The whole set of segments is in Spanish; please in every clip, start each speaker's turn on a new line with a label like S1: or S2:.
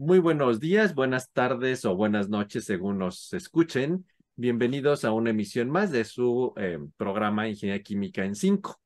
S1: Muy buenos días, buenas tardes o buenas noches según nos escuchen. Bienvenidos a una emisión más de su eh, programa Ingeniería Química en 5.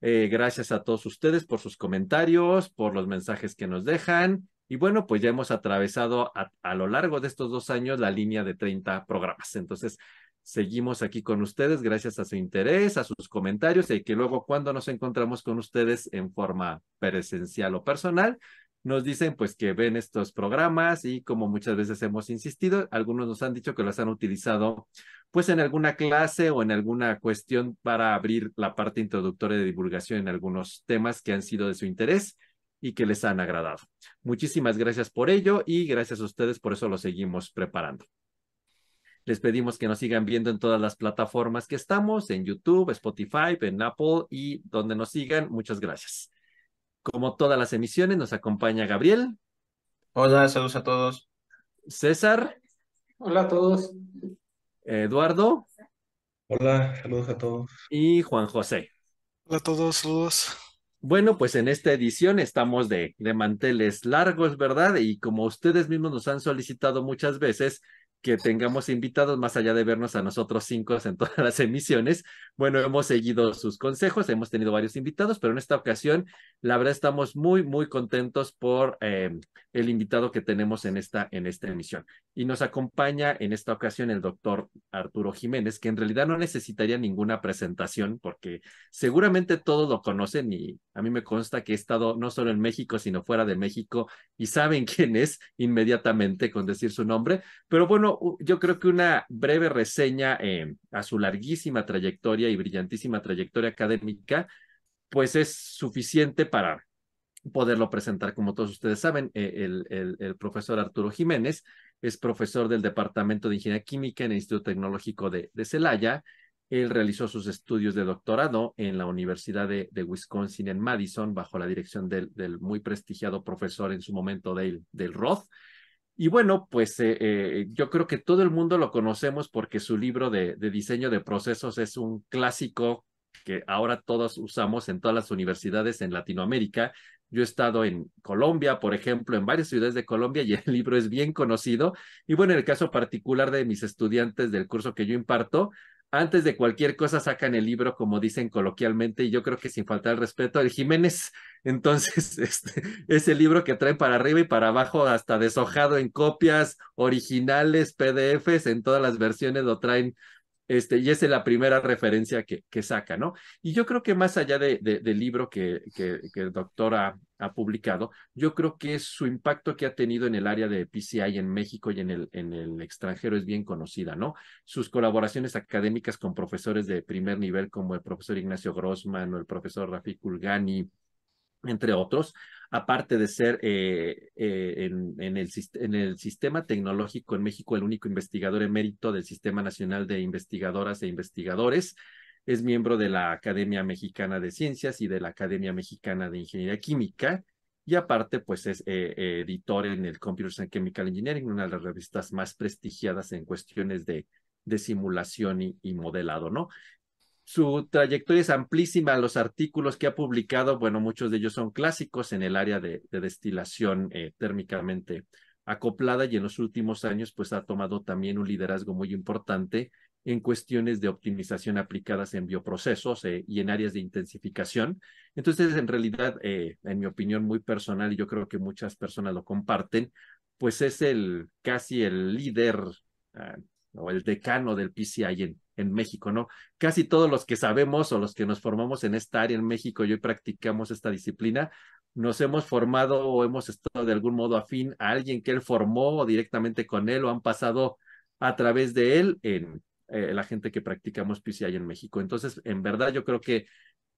S1: Eh, gracias a todos ustedes por sus comentarios, por los mensajes que nos dejan. Y bueno, pues ya hemos atravesado a, a lo largo de estos dos años la línea de 30 programas. Entonces, seguimos aquí con ustedes gracias a su interés, a sus comentarios y que luego cuando nos encontramos con ustedes en forma presencial o personal, nos dicen pues que ven estos programas y como muchas veces hemos insistido, algunos nos han dicho que los han utilizado pues en alguna clase o en alguna cuestión para abrir la parte introductoria de divulgación en algunos temas que han sido de su interés y que les han agradado. Muchísimas gracias por ello y gracias a ustedes por eso lo seguimos preparando. Les pedimos que nos sigan viendo en todas las plataformas que estamos, en YouTube, Spotify, en Apple y donde nos sigan. Muchas gracias. Como todas las emisiones, nos acompaña Gabriel.
S2: Hola, saludos a todos.
S1: César.
S3: Hola a todos.
S1: Eduardo.
S4: Hola, saludos a todos.
S1: Y Juan José.
S5: Hola a todos, saludos.
S1: Bueno, pues en esta edición estamos de, de manteles largos, ¿verdad? Y como ustedes mismos nos han solicitado muchas veces, que tengamos invitados más allá de vernos a nosotros cinco en todas las emisiones. Bueno, hemos seguido sus consejos, hemos tenido varios invitados, pero en esta ocasión, la verdad, estamos muy, muy contentos por eh, el invitado que tenemos en esta, en esta emisión. Y nos acompaña en esta ocasión el doctor Arturo Jiménez, que en realidad no necesitaría ninguna presentación porque seguramente todos lo conocen y a mí me consta que he estado no solo en México, sino fuera de México y saben quién es inmediatamente con decir su nombre. Pero bueno, yo creo que una breve reseña eh, a su larguísima trayectoria y brillantísima trayectoria académica, pues es suficiente para poderlo presentar. Como todos ustedes saben, eh, el, el, profesor Arturo Jiménez es profesor del Departamento de Ingeniería Química en el Instituto Tecnológico de, Celaya. Él realizó sus estudios de doctorado en la Universidad de, Wisconsin en Madison bajo la dirección del, muy prestigiado profesor en su momento del, del Roth. Y bueno, pues eh, eh, yo creo que todo el mundo lo conocemos porque su libro de, diseño de procesos es un clásico que ahora todos usamos en todas las universidades en Latinoamérica. Yo he estado en Colombia, por ejemplo, en varias ciudades de Colombia y el libro es bien conocido. Y bueno, en el caso particular de mis estudiantes del curso que yo imparto, antes de cualquier cosa sacan el libro, como dicen coloquialmente, y yo creo que sin faltar el respeto al Jiménez, entonces este, es el libro que traen para arriba y para abajo, hasta deshojado en copias originales, PDFs, en todas las versiones lo traen este, y esa es la primera referencia que, saca, ¿no? Y yo creo que más allá de, de, del libro que, que, el doctor ha, ha, publicado, yo creo que su impacto que ha tenido en el área de PCI en México y en el, en el extranjero es bien conocida, ¿no? Sus colaboraciones académicas con profesores de primer nivel como el profesor Ignacio Grossman o el profesor Rafi Kulgani, entre otros, aparte de ser eh, eh, en, el, sistema tecnológico en México el único investigador emérito del Sistema Nacional de Investigadoras e Investigadores, es miembro de la Academia Mexicana de Ciencias y de la Academia Mexicana de Ingeniería Química, y aparte, pues es eh, editor en el Computers and Chemical Engineering, una de las revistas más prestigiadas en cuestiones de, simulación y, modelado, ¿no? Su trayectoria es amplísima, los artículos que ha publicado, bueno, muchos de ellos son clásicos en el área de, de destilación eh, térmicamente acoplada y en los últimos años pues ha tomado también un liderazgo muy importante en cuestiones de optimización aplicadas en bioprocesos eh, y en áreas de intensificación. Entonces, en realidad, eh, en mi opinión muy personal, y yo creo que muchas personas lo comparten, pues es el casi el líder uh, o el decano del PCI en, en México, ¿no? Casi todos los que sabemos o los que nos formamos en esta área en México y hoy practicamos esta disciplina, nos hemos formado o hemos estado de algún modo afín a alguien que él formó o directamente con él o han pasado a través de él en eh, la gente que practicamos PCI en México. Entonces, en verdad, yo creo que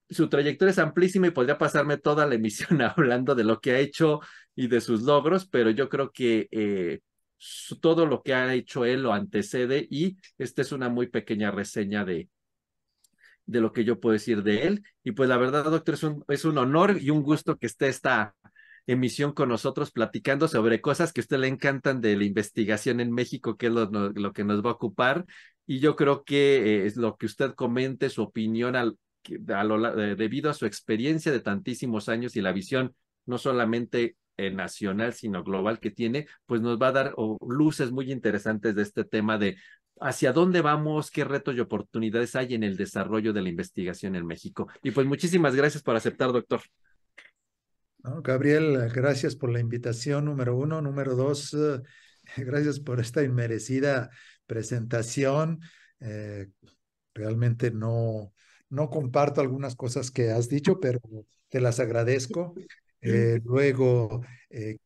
S1: su trayectoria es amplísima y podría pasarme toda la emisión hablando de lo que ha hecho y de sus logros, pero yo creo que eh, todo lo que ha hecho él lo antecede y esta es una muy pequeña reseña de, de lo que yo puedo decir de él. Y pues la verdad, doctor, es un, es un honor y un gusto que esté esta emisión con nosotros platicando sobre cosas que a usted le encantan de la investigación en México, que es lo, lo que nos va a ocupar. Y yo creo que es lo que usted comente, su opinión al, lo, debido a su experiencia de tantísimos años y la visión no solamente eh, nacional, sino global que tiene, pues nos va a dar luces muy interesantes de este tema de hacia dónde vamos, qué retos y oportunidades hay en el desarrollo de la investigación en México. Y pues muchísimas gracias por aceptar, doctor.
S3: Gabriel, gracias por la invitación, número uno. Número dos, eh, gracias por esta inmerecida presentación. Eh, realmente no, no comparto algunas cosas que has dicho, pero te las agradezco. Eh, luego,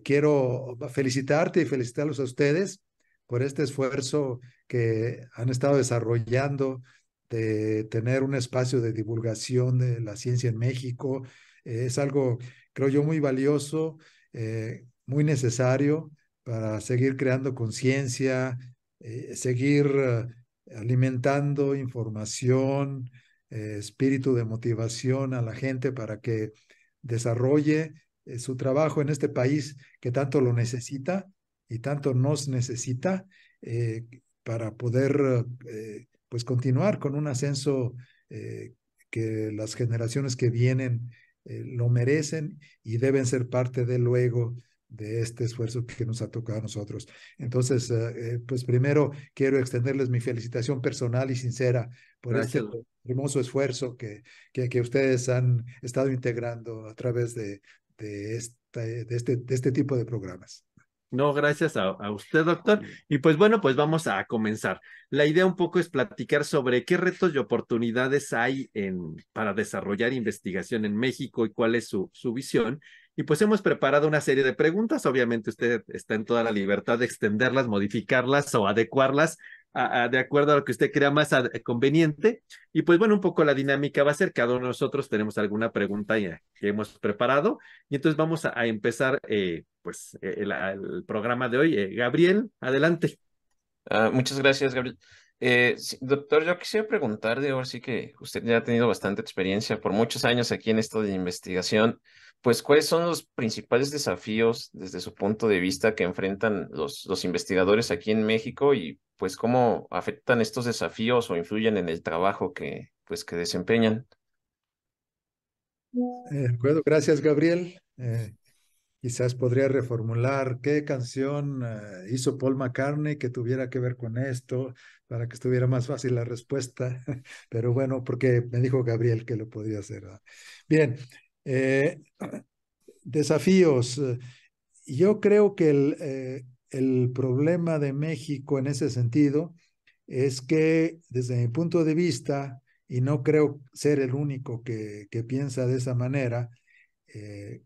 S3: quiero felicitarte y felicitarlos a ustedes por este esfuerzo que han estado desarrollando de tener un espacio de divulgación de la ciencia en México. es algo, creo yo, muy valioso, eh, muy necesario para seguir creando conciencia, eh, seguir eh, alimentando información, espíritu de motivación a la gente para que desarrolle su trabajo en este país que tanto lo necesita y tanto nos necesita eh, para poder eh, pues continuar con un ascenso eh, que las generaciones que vienen lo merecen y deben ser parte de luego de este esfuerzo que nos ha tocado a nosotros. Entonces, pues primero quiero extenderles mi felicitación personal y sincera por este hermoso esfuerzo que, que, que, ustedes han estado integrando a través de, de, esta, de, este, de este tipo de programas.
S1: No, gracias a, usted, doctor. Y pues bueno, pues vamos a comenzar. La idea un poco es platicar sobre qué retos y oportunidades hay en, para desarrollar investigación en México y cuál es su, su visión. Y pues hemos preparado una serie de preguntas. Obviamente usted está en toda la libertad de extenderlas, modificarlas o adecuarlas de acuerdo a lo que usted crea más conveniente. Y pues bueno, un poco la dinámica va a ser, cada uno nosotros tenemos alguna pregunta que hemos preparado y entonces vamos a, empezar eh, pues e, el, programa de hoy. Eh, Gabriel, adelante.
S2: Ah, muchas gracias, Gabriel. Eh, doctor, yo quisiera preguntar, de ahora sí que usted ya ha tenido bastante experiencia por muchos años aquí en esto de investigación, pues cuáles son los principales desafíos desde su punto de vista que enfrentan los, los investigadores aquí en México y pues cómo afectan estos desafíos o influyen en el trabajo que, pues, que desempeñan.
S3: Eh, acuerdo, gracias Gabriel. Eh, quizás podría reformular qué canción eh, hizo Paul McCartney que tuviera que ver con esto para que estuviera más fácil la respuesta, pero bueno, porque me dijo Gabriel que lo podía hacer. Bien, desafíos. Yo creo que el, el problema de México en ese sentido es que desde mi punto de vista, y no creo ser el único que, que piensa de esa manera, eh,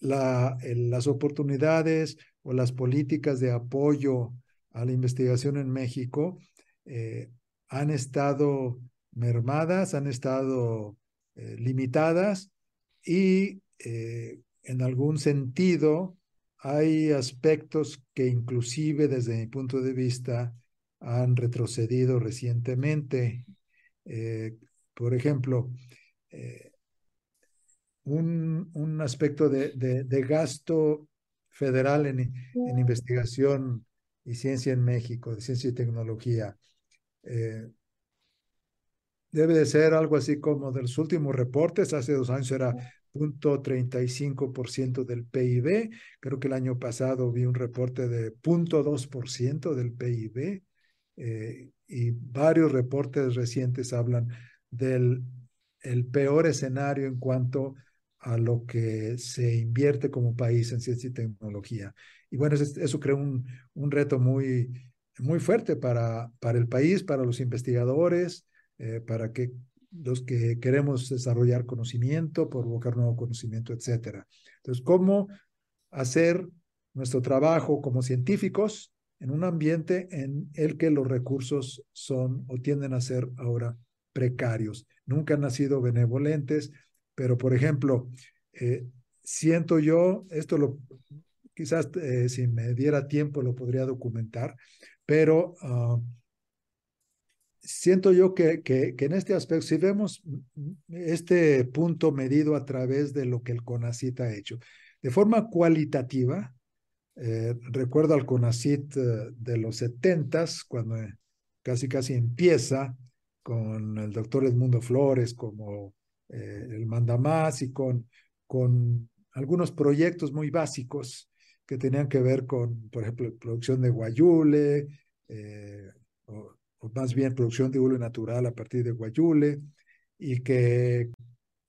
S3: la, las oportunidades o las políticas de apoyo a la investigación en México eh, han estado mermadas, han estado eh, limitadas y en algún sentido hay aspectos que inclusive desde mi punto de vista han retrocedido recientemente. Eh, por ejemplo, eh, un, un, aspecto de, de, gasto federal en, en, investigación y ciencia en México, de ciencia y tecnología. Eh, debe de ser algo así como de los últimos reportes, hace dos años era 0.35% del PIB. Creo que el año pasado vi un reporte de 0.2% del PIB eh, y varios reportes recientes hablan del el peor escenario en cuanto a lo que se invierte como país en ciencia y tecnología. Y bueno, eso, eso crea un, un reto muy, muy fuerte para, para el país, para los investigadores, eh, para que los que queremos desarrollar conocimiento, provocar nuevo conocimiento, etcétera. Entonces, ¿cómo hacer nuestro trabajo como científicos en un ambiente en el que los recursos son o tienden a ser ahora precarios? Nunca han sido benevolentes, pero por ejemplo, eh, siento yo, esto lo, quizás eh, si me diera tiempo lo podría documentar, pero uh, siento yo que, que, en este aspecto, si vemos este punto medido a través de lo que el CONACIT ha hecho, de forma cualitativa, eh, recuerdo al CONACIT eh, de los setentas, cuando casi casi empieza con el doctor Edmundo Flores como eh, el mandamás y con, con algunos proyectos muy básicos que tenían que ver con, por ejemplo, producción de guayule, eh, o, más bien producción de hule natural a partir de guayule, y que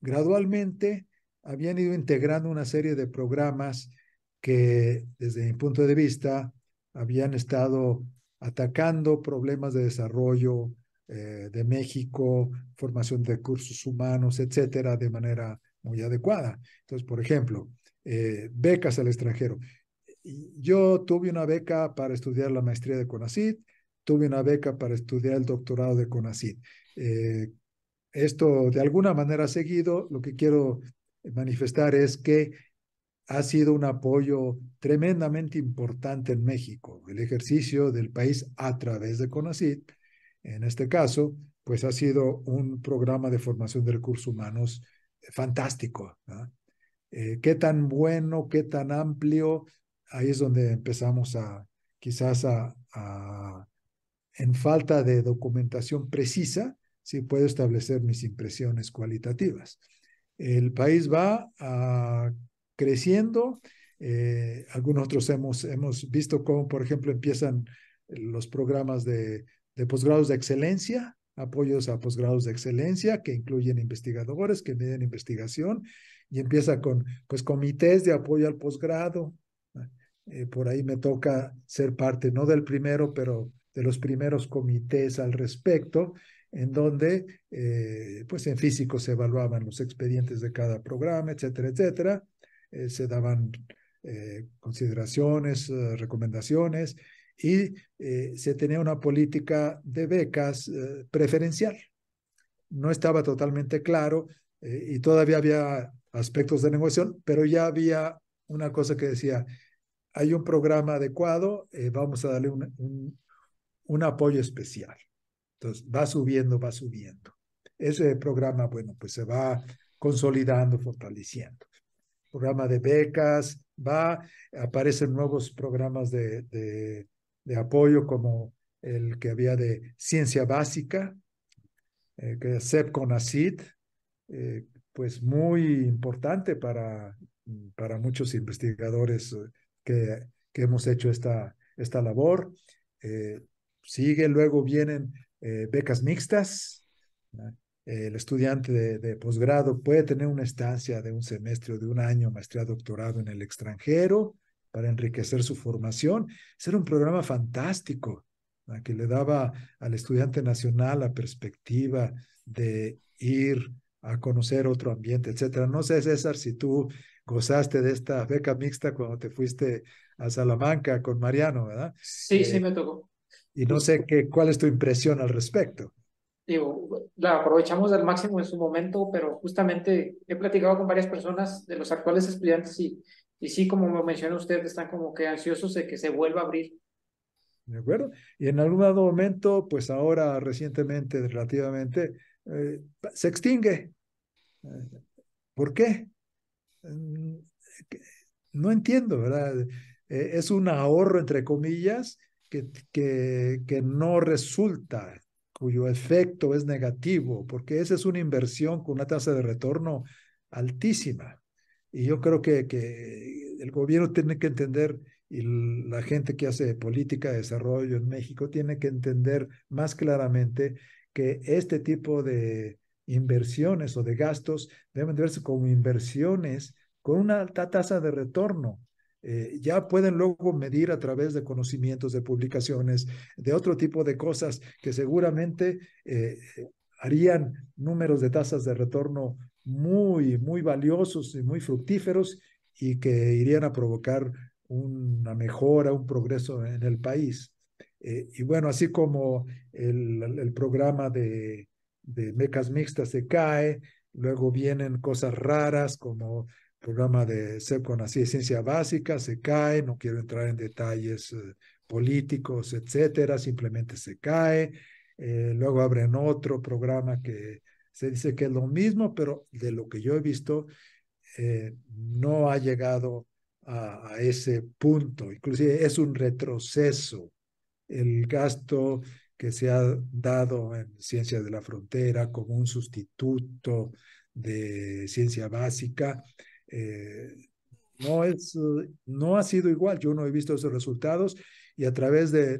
S3: gradualmente habían ido integrando una serie de programas que, desde mi punto de vista, habían estado atacando problemas de desarrollo eh, de México, formación de recursos humanos, etcétera, de manera muy adecuada. Entonces, por ejemplo, eh, becas al extranjero. Yo tuve una beca para estudiar la maestría de CONACYT, tuve una beca para estudiar el doctorado de CONACYT. Eh, esto de alguna manera seguido, lo que quiero manifestar es que ha sido un apoyo tremendamente importante en México, el ejercicio del país a través de CONACYT. En este caso, pues ha sido un programa de formación de recursos humanos fantástico. Eh, qué tan bueno, qué tan amplio, ahí es donde empezamos a quizás a, en falta de documentación precisa, si puedo establecer mis impresiones cualitativas. El país va a, creciendo. Eh, algunos otros hemos, hemos visto cómo, por ejemplo, empiezan los programas de, de posgrados de excelencia, apoyos a posgrados de excelencia que incluyen investigadores que miden investigación y empieza con pues comités de apoyo al posgrado. Eh, por ahí me toca ser parte, no del primero, pero de los primeros comités al respecto, en donde eh, pues en físico se evaluaban los expedientes de cada programa, etcétera, etcétera. Eh, se daban consideraciones, recomendaciones y se tenía una política de becas preferencial. No estaba totalmente claro y todavía había aspectos de negociación, pero ya había una cosa que decía, hay un programa adecuado, eh, vamos a darle un, un, apoyo especial. Entonces, va subiendo, va subiendo. Ese programa, bueno, pues se va consolidando, fortaleciendo. Programa de becas, va, aparecen nuevos programas de, de, apoyo como el que había de ciencia básica, eh, que es CEPCONACID, eh, pues muy importante para, para muchos investigadores eh, que, que hemos hecho esta, esta labor. Sigue, luego vienen eh, becas mixtas. El estudiante de, de posgrado puede tener una estancia de un semestre o de un año, maestría, doctorado en el extranjero para enriquecer su formación. Ese era un programa fantástico que le daba al estudiante nacional la perspectiva de ir a conocer otro ambiente, etcétera. No sé, César, si tú gozaste de esta beca mixta cuando te fuiste a Salamanca con Mariano, ¿verdad?
S6: Sí, sí, eh, me tocó.
S3: Y no sé qué, cuál es tu impresión al respecto.
S6: Digo, la aprovechamos al máximo en su momento, pero justamente he platicado con varias personas de los actuales estudiantes y, y sí, como me menciona usted, están como que ansiosos de que se vuelva a abrir.
S3: ¿De acuerdo? Y en algún momento, pues ahora recientemente, relativamente, eh, se extingue ¿Por qué? Mm, no entiendo, ¿verdad? Eh, es un ahorro, entre comillas, que, que, no resulta, cuyo efecto es negativo, porque esa es una inversión con una tasa de retorno altísima. Y yo creo que, que el gobierno tiene que entender, y la gente que hace política de desarrollo en México tiene que entender más claramente que este tipo de, inversiones o de gastos deben verse como inversiones con una alta tasa de retorno. Eh, ya pueden luego medir a través de conocimientos, de publicaciones, de otro tipo de cosas que seguramente eh, harían números de tasas de retorno muy, muy valiosos y muy fructíferos y que irían a provocar una mejora, un progreso en el país. Eh, y bueno, así como el, programa de, de mecas mixtas se cae, luego vienen cosas raras como programa de con así ciencia básica, se cae, no quiero entrar en detalles eh, políticos, etcétera, simplemente se cae. Eh, luego abren otro programa que se dice que es lo mismo, pero de lo que yo he visto, eh, no ha llegado a, a, ese punto. Inclusive es un retroceso. El gasto que se ha dado en ciencia de la frontera como un sustituto de ciencia básica, eh, no, es, no ha sido igual. Yo no he visto esos resultados y a través de,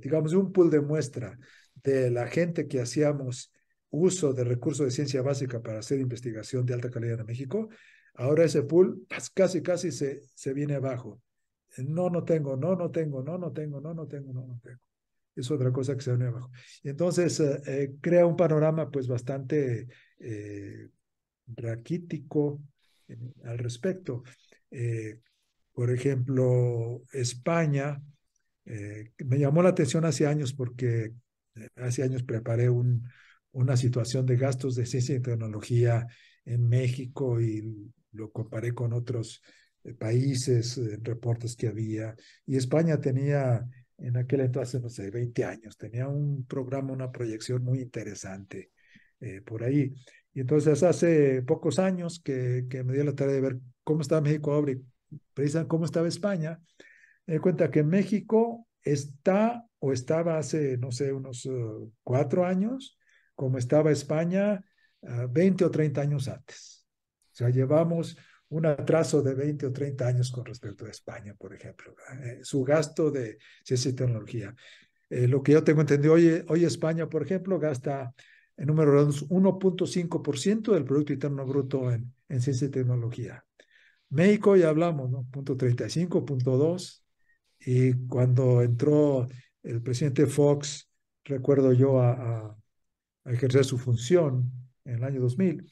S3: digamos, un pool de muestra de la gente que hacíamos uso de recursos de ciencia básica para hacer investigación de alta calidad en México, ahora ese pool pues, casi, casi se, se viene abajo. No, no tengo, no, no tengo, no, no tengo, no, no tengo, no, no tengo. Es otra cosa que se viene abajo. Y entonces eh, eh, crea un panorama pues bastante eh, raquítico al respecto. Eh, por ejemplo, España, eh, me llamó la atención hace años porque eh, hace años preparé un, una situación de gastos de ciencia y tecnología en México y lo comparé con otros países, reportes que había. Y España tenía en aquel entonces, no sé, 20 años, tenía un programa, una proyección muy interesante por ahí. Y entonces hace pocos años que, que me dio la tarea de ver cómo estaba México ahora y precisamente cómo estaba España, me di cuenta que México está o estaba hace, no sé, unos uh, cuatro años, como estaba España uh, 20 o 30 años antes. O sea, llevamos un atraso de 20 o 30 años con respecto a España, por ejemplo. Eh, su gasto de ciencia y tecnología. Eh, lo que yo tengo entendido, hoy, hoy España, por ejemplo, gasta en números redondos, 1.5% del Producto Interno Bruto en, en, ciencia y tecnología. México ya hablamos, ¿no? Punto 35, punto 2. Y cuando entró el presidente Fox, recuerdo yo, a, a, a ejercer su función en el año 2000,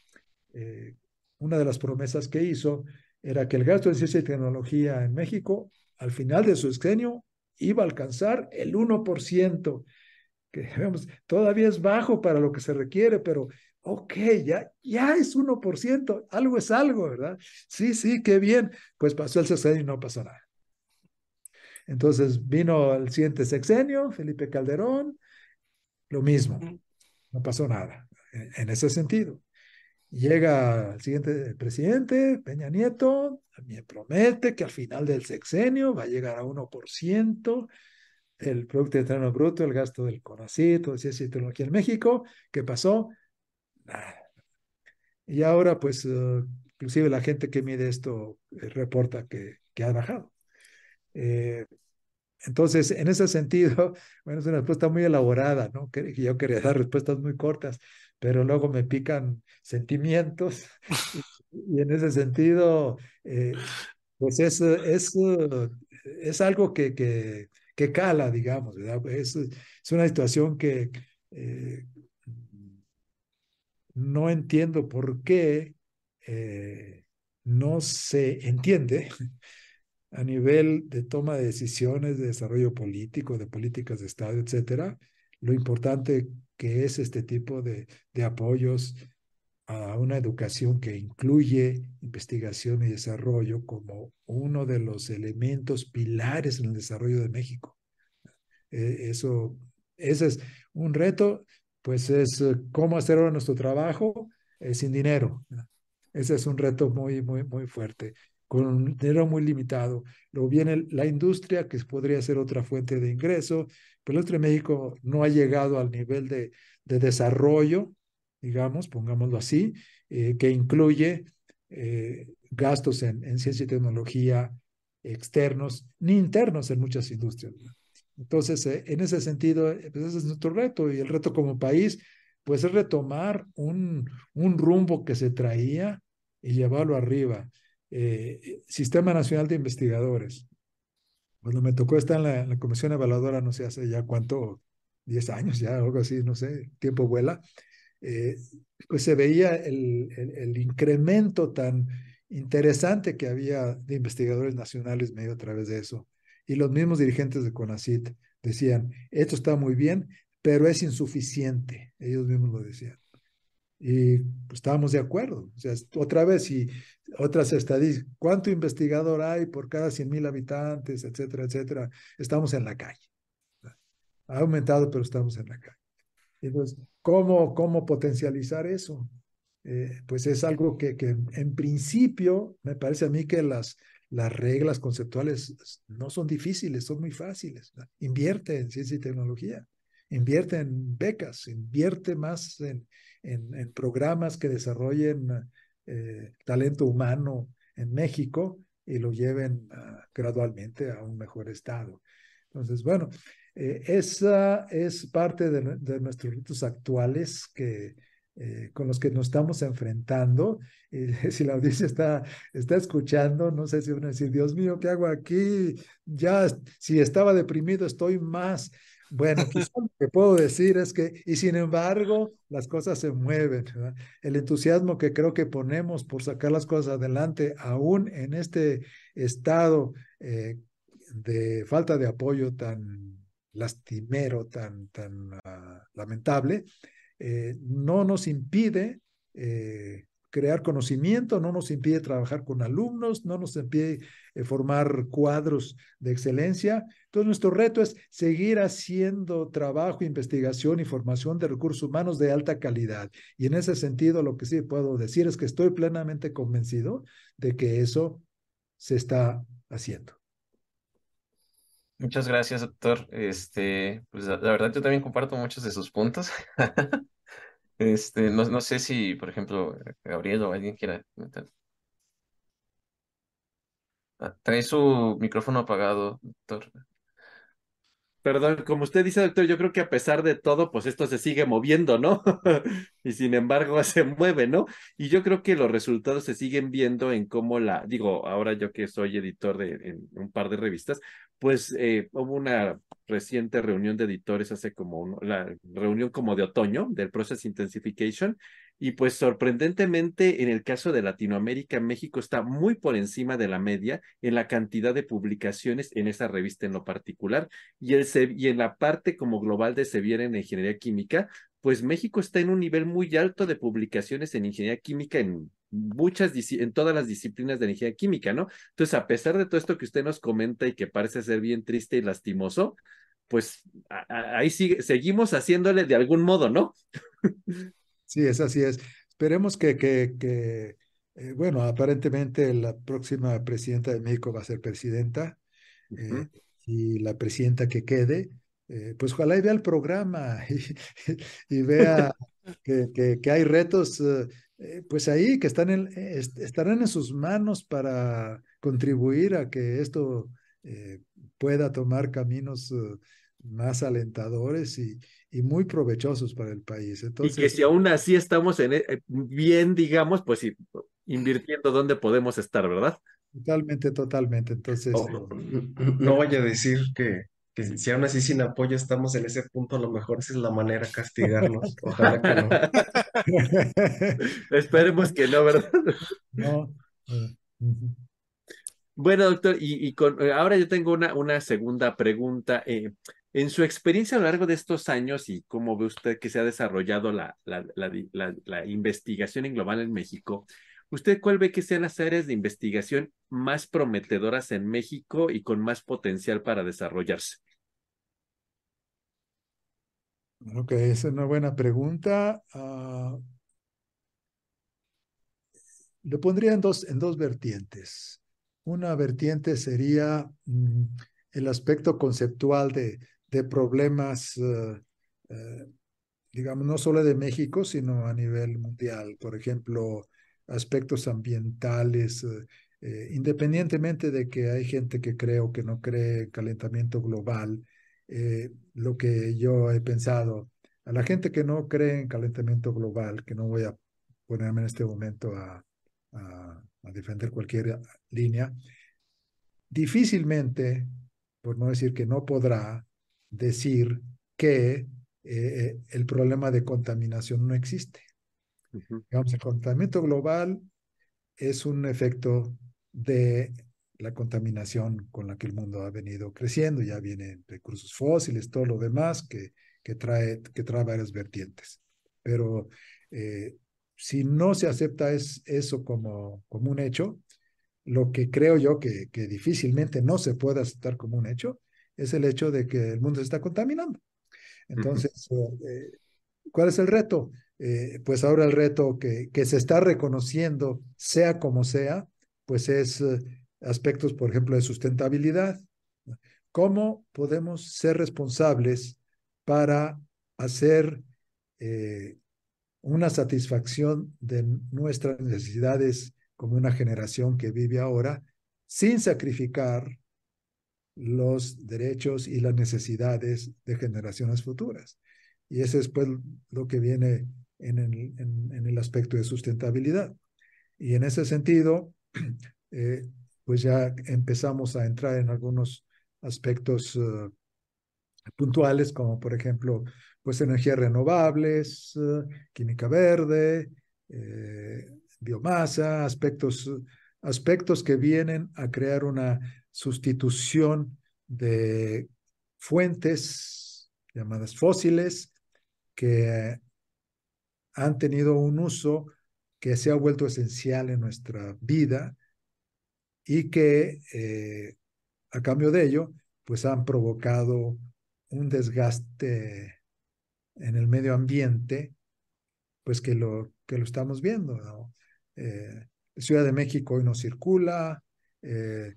S3: eh, una de las promesas que hizo era que el gasto en ciencia y tecnología en México, al final de su exenio, iba a alcanzar el 1% que vemos, todavía es bajo para lo que se requiere, pero ok, ya, ya es 1%, algo es algo, ¿verdad? Sí, sí, qué bien. Pues pasó el sexenio y no pasó nada. Entonces vino el siguiente sexenio, Felipe Calderón, lo mismo, no pasó nada en ese sentido. Llega el siguiente presidente, Peña Nieto, me promete que al final del sexenio va a llegar a 1%, el Producto Interno Bruto, el gasto del CONACYT, de ciencia y tecnología en México. ¿Qué pasó? Nada. Y ahora, pues, uh, inclusive la gente que mide esto eh, reporta que, que, ha bajado. Eh, entonces, en ese sentido, bueno, es una respuesta muy elaborada, ¿no? Que, yo quería dar respuestas muy cortas, pero luego me pican sentimientos. y, y en ese sentido, eh, pues es, es, es algo que, que que cala, digamos, ¿verdad? Es, es una situación que eh, no entiendo por qué eh, no se entiende a nivel de toma de decisiones, de desarrollo político, de políticas de Estado, etcétera, lo importante que es este tipo de, de apoyos a una educación que incluye investigación y desarrollo como uno de los elementos pilares en el desarrollo de México. Eh, eso, ese es un reto, pues es eh, cómo hacer ahora nuestro trabajo eh, sin dinero. Ese es un reto muy, muy, muy fuerte, con un dinero muy limitado. Luego viene la industria, que podría ser otra fuente de ingreso, pero el otro México no ha llegado al nivel de, de desarrollo digamos, pongámoslo así, eh, que incluye eh, gastos en, en, ciencia y tecnología externos ni internos en muchas industrias. Entonces, eh, en ese sentido, pues ese es nuestro reto y el reto como país, pues es retomar un, un rumbo que se traía y llevarlo arriba. Sistema Nacional de Investigadores. Cuando me tocó estar en la, en la comisión evaluadora, no sé, hace ya cuánto, 10 años ya, algo así, no sé, tiempo vuela eh, pues se veía el, el, el, incremento tan interesante que había de investigadores nacionales medio a través de eso. Y los mismos dirigentes de CONACIT decían, esto está muy bien, pero es insuficiente. Ellos mismos lo decían. Y pues, estábamos de acuerdo. O sea, otra vez, y otras estadísticas, ¿cuánto investigador hay por cada 100 mil habitantes, etcétera, etcétera? Estamos en la calle. Ha aumentado, pero estamos en la calle. Entonces, ¿cómo, cómo potencializar eso? Eh, pues es algo que, que, en principio me parece a mí que las, las reglas conceptuales no son difíciles, son muy fáciles. Invierte en ciencia y tecnología, invierte en becas, invierte más en, en, programas que desarrollen eh, talento humano en México y lo lleven uh, gradualmente a un mejor estado. Entonces, bueno, eh, esa es parte de, de, nuestros retos actuales que, eh, con los que nos estamos enfrentando. Si la audiencia está, está escuchando, no sé si van a decir, Dios mío, ¿qué hago aquí? Ya, si estaba deprimido, estoy más. Bueno, quizás lo que puedo decir es que, y sin embargo, las cosas se mueven. El entusiasmo que creo que ponemos por sacar las cosas adelante, aún en este estado eh, de falta de apoyo tan lastimero, tan, tan uh, lamentable, eh, no nos impide eh, crear conocimiento, no nos impide trabajar con alumnos, no nos impide eh, formar cuadros de excelencia. Entonces, nuestro reto es seguir haciendo trabajo, investigación y formación de recursos humanos de alta calidad. Y en ese sentido, lo que sí puedo decir es que estoy plenamente convencido de que eso se está haciendo.
S2: Muchas gracias, doctor. Este, pues la, verdad yo también comparto muchos de sus puntos. Este, no, no sé si, por ejemplo, Gabriel o alguien quiera comentar. Ah, trae su micrófono apagado, doctor.
S1: Perdón, como usted dice, doctor, yo creo que a pesar de todo, pues esto se sigue moviendo, ¿no? y sin embargo se mueve, ¿no? Y yo creo que los resultados se siguen viendo en cómo la, digo, ahora yo que soy editor de en un par de revistas, pues eh, hubo una reciente reunión de editores hace como un, la reunión como de otoño del Process Intensification y pues sorprendentemente en el caso de Latinoamérica, México está muy por encima de la media en la cantidad de publicaciones en esa revista en lo particular y, el, y en la parte como global de Sevier en ingeniería química, pues México está en un nivel muy alto de publicaciones en ingeniería química en muchas, en todas las disciplinas de ingeniería química, ¿no? Entonces, a pesar de todo esto que usted nos comenta y que parece ser bien triste y lastimoso, pues ahí sigue, seguimos haciéndole de algún modo, ¿no?
S3: Sí, es así es. Esperemos que, que, que eh, bueno, aparentemente la próxima presidenta de México va a ser presidenta uh -huh. eh, y la presidenta que quede, eh, pues ojalá y vea el programa y, y vea que, que, que, hay retos, pues ahí que están en, estarán en sus manos para contribuir a que esto pueda tomar caminos más alentadores y, y, muy provechosos para el país. Entonces,
S1: y que si aún así estamos en, eh, bien, digamos, pues sí, invirtiendo donde podemos estar, ¿verdad?
S3: Totalmente, totalmente. Entonces.
S4: Oh, no, no vaya a decir que, que, si aún así sin apoyo estamos en ese punto, a lo mejor esa es la manera de castigarnos. Ojalá que no.
S1: Esperemos que no, ¿verdad?
S3: No.
S1: Bueno, doctor, y, y con, eh, ahora yo tengo una, una segunda pregunta. Eh, en su experiencia a lo largo de estos años y cómo ve usted que se ha desarrollado la, investigación en global en México, ¿usted cuál ve que sean las áreas de investigación más prometedoras en México y con más potencial para desarrollarse?
S3: Ok, es una buena pregunta. Uh, lo pondría en dos, en dos vertientes. Una vertiente sería mm, el aspecto conceptual de, de problemas, uh, uh, digamos, no solo de México, sino a nivel mundial. Por ejemplo, aspectos ambientales, eh, independientemente de que hay gente que cree o que no cree en calentamiento global, eh, lo que yo he pensado, a la gente que no cree en calentamiento global, que no voy a ponerme en este momento a, a a defender cualquier línea, difícilmente, por no decir que no podrá, decir que eh, el problema de contaminación no existe. Uh -huh. Digamos, el contaminamiento global es un efecto de la contaminación con la que el mundo ha venido creciendo, ya vienen recursos fósiles, todo lo demás que, que, trae, que trae varias vertientes. Pero eh, si no se acepta es, eso como, como un hecho, lo que creo yo que, que, difícilmente no se puede aceptar como un hecho es el hecho de que el mundo se está contaminando. Entonces, uh -huh. eh, ¿cuál es el reto? Eh, pues ahora el reto que, que, se está reconociendo, sea como sea, pues es eh, aspectos, por ejemplo, de sustentabilidad. ¿Cómo podemos ser responsables para hacer eh, una satisfacción de nuestras necesidades como una generación que vive ahora sin sacrificar los derechos y las necesidades de generaciones futuras. Y eso es pues lo que viene en el, en, el aspecto de sustentabilidad. Y en ese sentido, eh, pues ya empezamos a entrar en algunos aspectos uh, puntuales, como por ejemplo, pues energías renovables, uh, química verde, eh, biomasa, aspectos, aspectos que vienen a crear una sustitución de fuentes llamadas fósiles que han tenido un uso que se ha vuelto esencial en nuestra vida y que eh, a cambio de ello, pues han provocado un desgaste en el medio ambiente, pues que lo, que lo estamos viendo. ¿no? Eh, Ciudad de México hoy no circula, eh,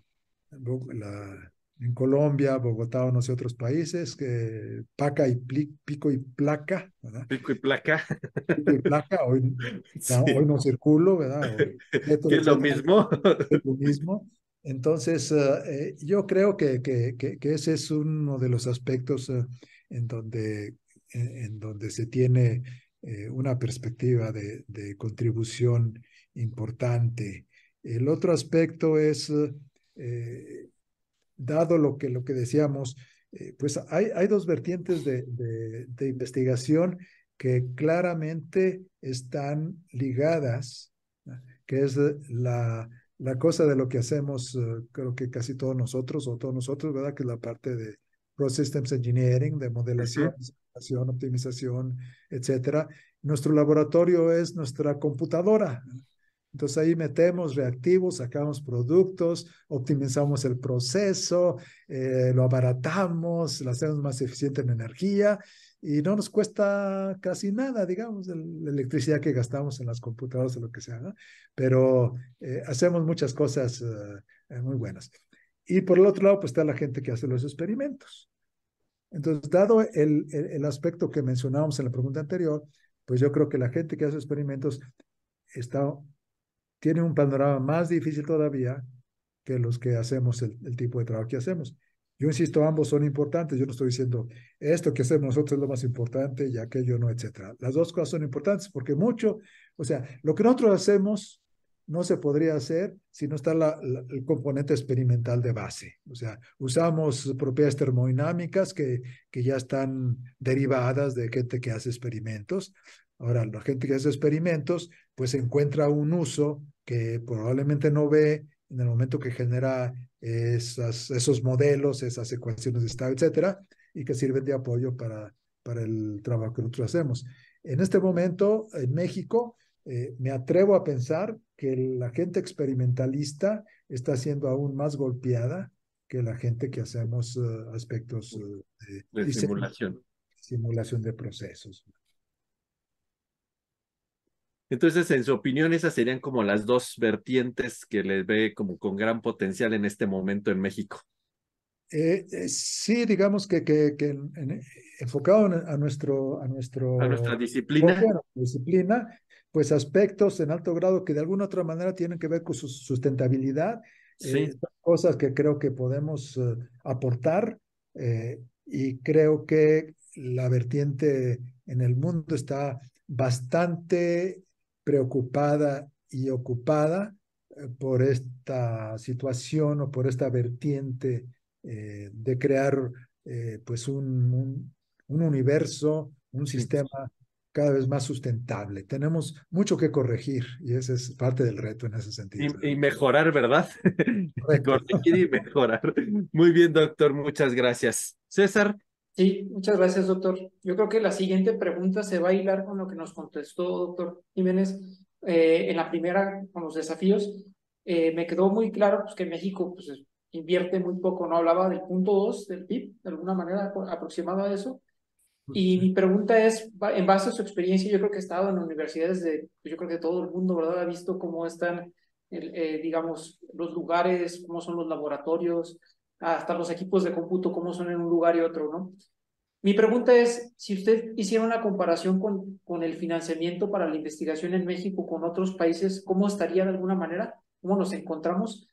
S3: la, en Colombia, Bogotá o no sé otros países, que paca y pico y placa, ¿verdad?
S1: Pico y placa.
S3: Pico y placa, hoy, hoy no circulo, ¿verdad?
S1: ¿Qué es lo mismo?
S3: Es lo mismo. Entonces, uh, yo creo que, que, que, que, ese es uno de los aspectos uh, en, donde, en, en, donde se tiene eh, una perspectiva de, de, contribución importante. El otro aspecto es eh, dado lo que, lo que decíamos, eh, pues hay, hay dos vertientes de, de, de, investigación que claramente están ligadas, que es la, la cosa de lo que hacemos, uh, creo que casi todos nosotros o todos nosotros, ¿verdad? Que es la parte de Process Systems Engineering, de modelación, uh -huh. optimización, etcétera. Nuestro laboratorio es nuestra computadora. Entonces ahí metemos reactivos, sacamos productos, optimizamos el proceso, eh, lo abaratamos, lo hacemos más eficiente en energía y no nos cuesta casi nada, digamos, la electricidad que gastamos en las computadoras o lo que sea, pero eh, hacemos muchas cosas uh, muy buenas. Y por el otro lado, pues está la gente que hace los experimentos. Entonces, dado el, el, el aspecto que mencionábamos en la pregunta anterior, pues yo creo que la gente que hace experimentos está tiene un panorama más difícil todavía que los que hacemos el, el, tipo de trabajo que hacemos. Yo insisto, ambos son importantes. Yo no estoy diciendo esto que hacemos nosotros es lo más importante y aquello no, etcétera. Las dos cosas son importantes porque mucho, o sea, lo que nosotros hacemos no se podría hacer si no está la, la, el componente experimental de base. O sea, usamos propiedades termodinámicas que, que ya están derivadas de gente que hace experimentos. Ahora, la gente que hace experimentos, pues encuentra un uso que probablemente no ve en el momento que genera esas, esos modelos, esas ecuaciones de estado, etcétera, y que sirven de apoyo para, para el trabajo que nosotros hacemos. En este momento, en México, eh, me atrevo a pensar que la gente experimentalista está siendo aún más golpeada que la gente que hacemos uh, aspectos uh,
S1: de, de simulación.
S3: simulación de procesos.
S1: Entonces, en su opinión, esas serían como las dos vertientes que les ve como con gran potencial en este momento en México.
S3: Eh, eh, sí, digamos que, que, que en, en, enfocado a nuestro, a nuestro
S1: a nuestra disciplina.
S3: Bueno, disciplina, pues aspectos en alto grado que de alguna otra manera tienen que ver con su sustentabilidad,
S1: sí.
S3: eh, cosas que creo que podemos uh, aportar y creo que la vertiente en el mundo está bastante preocupada y ocupada eh, por esta situación o por esta vertiente eh, de crear eh, pues un, un, un, universo, un sistema cada vez más sustentable. Tenemos mucho que corregir y ese es parte del reto en ese sentido.
S1: Y, y mejorar, ¿verdad? corregir y mejorar. Muy bien, doctor, muchas gracias. César.
S6: Sí, muchas gracias, doctor. Yo creo que la siguiente pregunta se va a hilar con lo que nos contestó doctor Jiménez eh, en la primera, con los desafíos. Eh, me quedó muy claro pues, que México pues, invierte muy poco, ¿no? Hablaba del punto 2 del PIB, de alguna manera aproximado a eso. Y mi pregunta es, en base a su experiencia, yo creo que ha estado en universidades de, pues, yo creo que todo el mundo, ¿verdad? Ha visto cómo están, eh, digamos, los lugares, cómo son los laboratorios, hasta los equipos de cómputo, cómo son en un lugar y otro, ¿no? Mi pregunta es, si usted hiciera una comparación con, con el financiamiento para la investigación en México con otros países, ¿cómo estaría de alguna manera? ¿Cómo nos encontramos?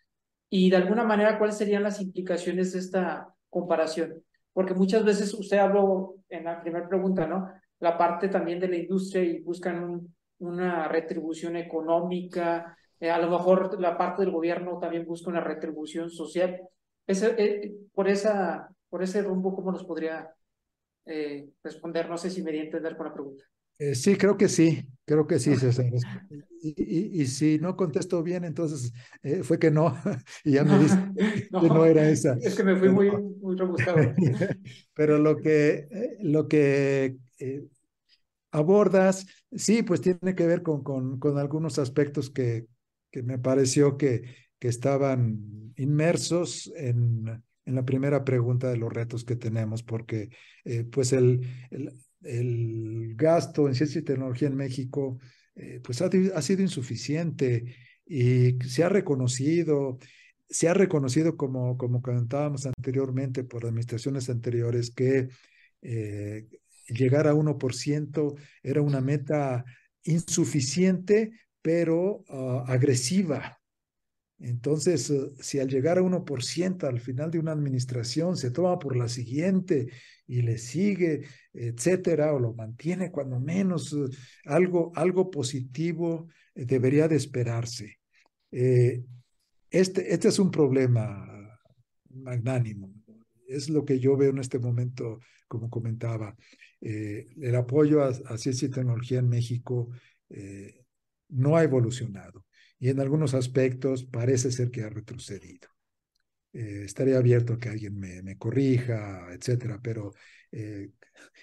S6: Y de alguna manera, ¿cuáles serían las implicaciones de esta comparación? Porque muchas veces usted habló en la primera pregunta, ¿no? La parte también de la industria y buscan una retribución económica, eh, a lo mejor la parte del gobierno también busca una retribución social. Ese, eh, por, esa, por ese rumbo, ¿cómo nos podría eh, responder? No sé si me di a entender con la pregunta.
S3: sí, creo que sí, creo que sí, César. Y, y, si no contesto bien, entonces fue que no, y ya me dice no, que no era esa.
S6: Es que me fui muy, muy rebuscado.
S3: Pero lo que, lo que abordas, sí, pues tiene que ver con, con, con algunos aspectos que, que me pareció que, que estaban inmersos en, en, la primera pregunta de los retos que tenemos, porque eh, pues el, el, el, gasto en ciencia y tecnología en México eh, pues ha, sido insuficiente y se ha reconocido, se ha reconocido como, como comentábamos anteriormente por administraciones anteriores que eh, llegar a 1% era una meta insuficiente pero uh, agresiva. Entonces, uh, si al llegar a 1% al final de una administración se toma por la siguiente y le sigue, etcétera, o lo mantiene cuando menos, uh, algo, algo positivo eh, debería de esperarse. Eh, este, este es un problema magnánimo. Es lo que yo veo en este momento, como comentaba. Eh, el apoyo a, ciencia y tecnología en México eh, no ha evolucionado y en algunos aspectos parece ser que ha retrocedido. Eh, estaría abierto a que alguien me, me corrija, etcétera, pero eh,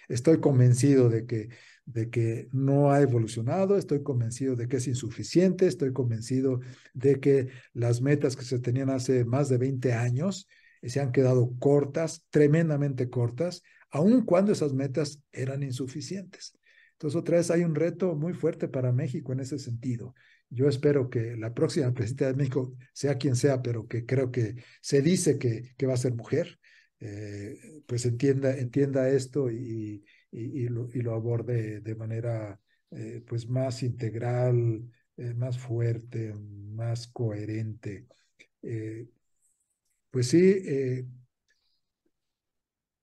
S3: estoy convencido de que, de que no ha evolucionado, estoy convencido de que es insuficiente, estoy convencido de que las metas que se tenían hace más de 20 años eh, se han quedado cortas, tremendamente cortas, aun cuando esas metas eran insuficientes. Entonces, otra vez hay un reto muy fuerte para México en ese sentido. Yo espero que la próxima presidenta de México, sea quien sea, pero que creo que se dice que, va a ser mujer, eh, pues entienda, esto y, lo, aborde de manera eh, pues más integral, eh, más fuerte, más coherente. Pues sí,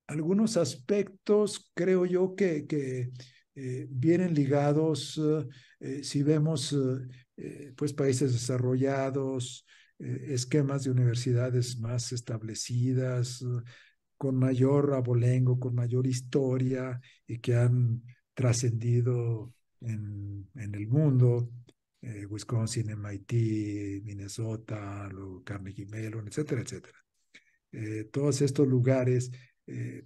S3: algunos aspectos creo yo que, vienen ligados, si vemos eh, pues países desarrollados, esquemas de universidades más establecidas, con mayor abolengo, con mayor historia y que han trascendido en, en, el mundo, Wisconsin, MIT, Minnesota, Carnegie Mellon, etcétera, etcétera. todos estos lugares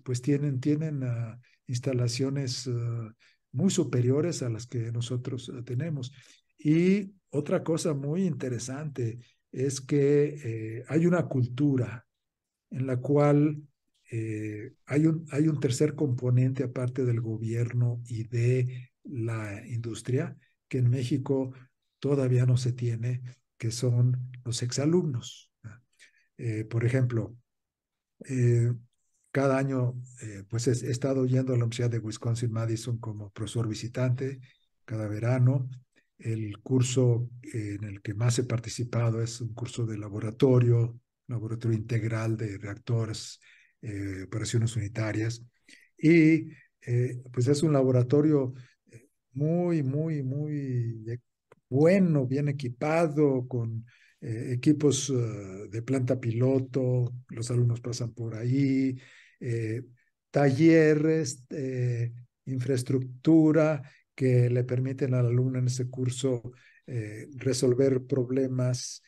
S3: pues tienen, tienen uh, instalaciones uh, muy superiores a las que nosotros eh, tenemos. Y otra cosa muy interesante es que eh, hay una cultura en la cual eh, hay, un, hay un tercer componente aparte del gobierno y de la industria que en México todavía no se tiene, que son los exalumnos. Eh, por ejemplo, cada año, pues he, he, estado yendo a la Universidad de Wisconsin-Madison como profesor visitante cada verano. El curso en el que más he participado es un curso de laboratorio, laboratorio integral de reactores, eh, operaciones unitarias. Y eh, pues es un laboratorio eh, muy, muy, muy bueno, bien equipado, con equipos de planta piloto, los alumnos pasan por ahí, talleres, infraestructura que le permiten al alumno en ese curso eh, resolver problemas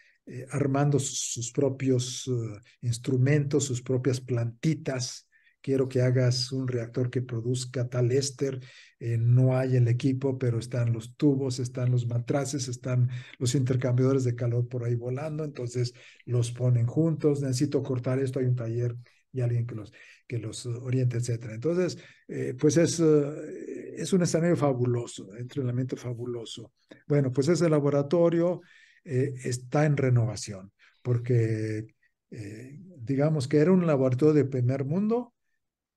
S3: armando sus, propios uh, instrumentos, sus propias plantitas. Quiero que hagas un reactor que produzca tal éster. no hay el equipo, pero están los tubos, están los matraces, están los intercambiadores de calor por ahí volando. Entonces los ponen juntos. Necesito cortar esto. Hay un taller y alguien que los que los oriente, etcétera. Entonces, eh, pues es, eh, es un escenario fabuloso, entrenamiento fabuloso. Bueno, pues ese laboratorio eh, está en renovación, porque eh, digamos que era un laboratorio de primer mundo,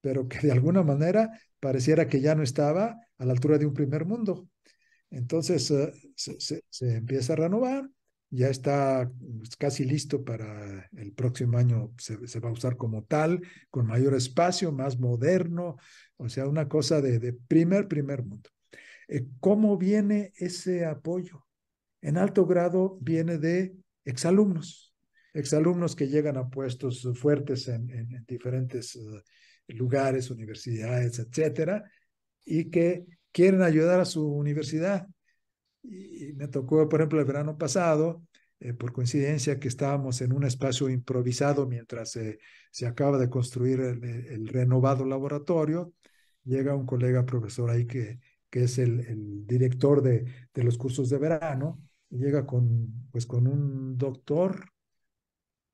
S3: pero que de alguna manera pareciera que ya no estaba a la altura de un primer mundo. Entonces se, se, empieza a renovar ya está pues, casi listo para el próximo año, se, va a usar como tal, con mayor espacio, más moderno, o sea, una cosa de, de primer, primer mundo. Eh, ¿Cómo viene ese apoyo? En alto grado viene de exalumnos, exalumnos que llegan a puestos fuertes en, en, en diferentes uh, lugares, universidades, etcétera, y que quieren ayudar a su universidad. Y me tocó, por ejemplo, el verano pasado, eh, por coincidencia, que estábamos en un espacio improvisado mientras eh, se acaba de construir el, renovado laboratorio. Llega un colega profesor ahí que, que es el, director de, de, los cursos de verano, llega con, pues, con un doctor,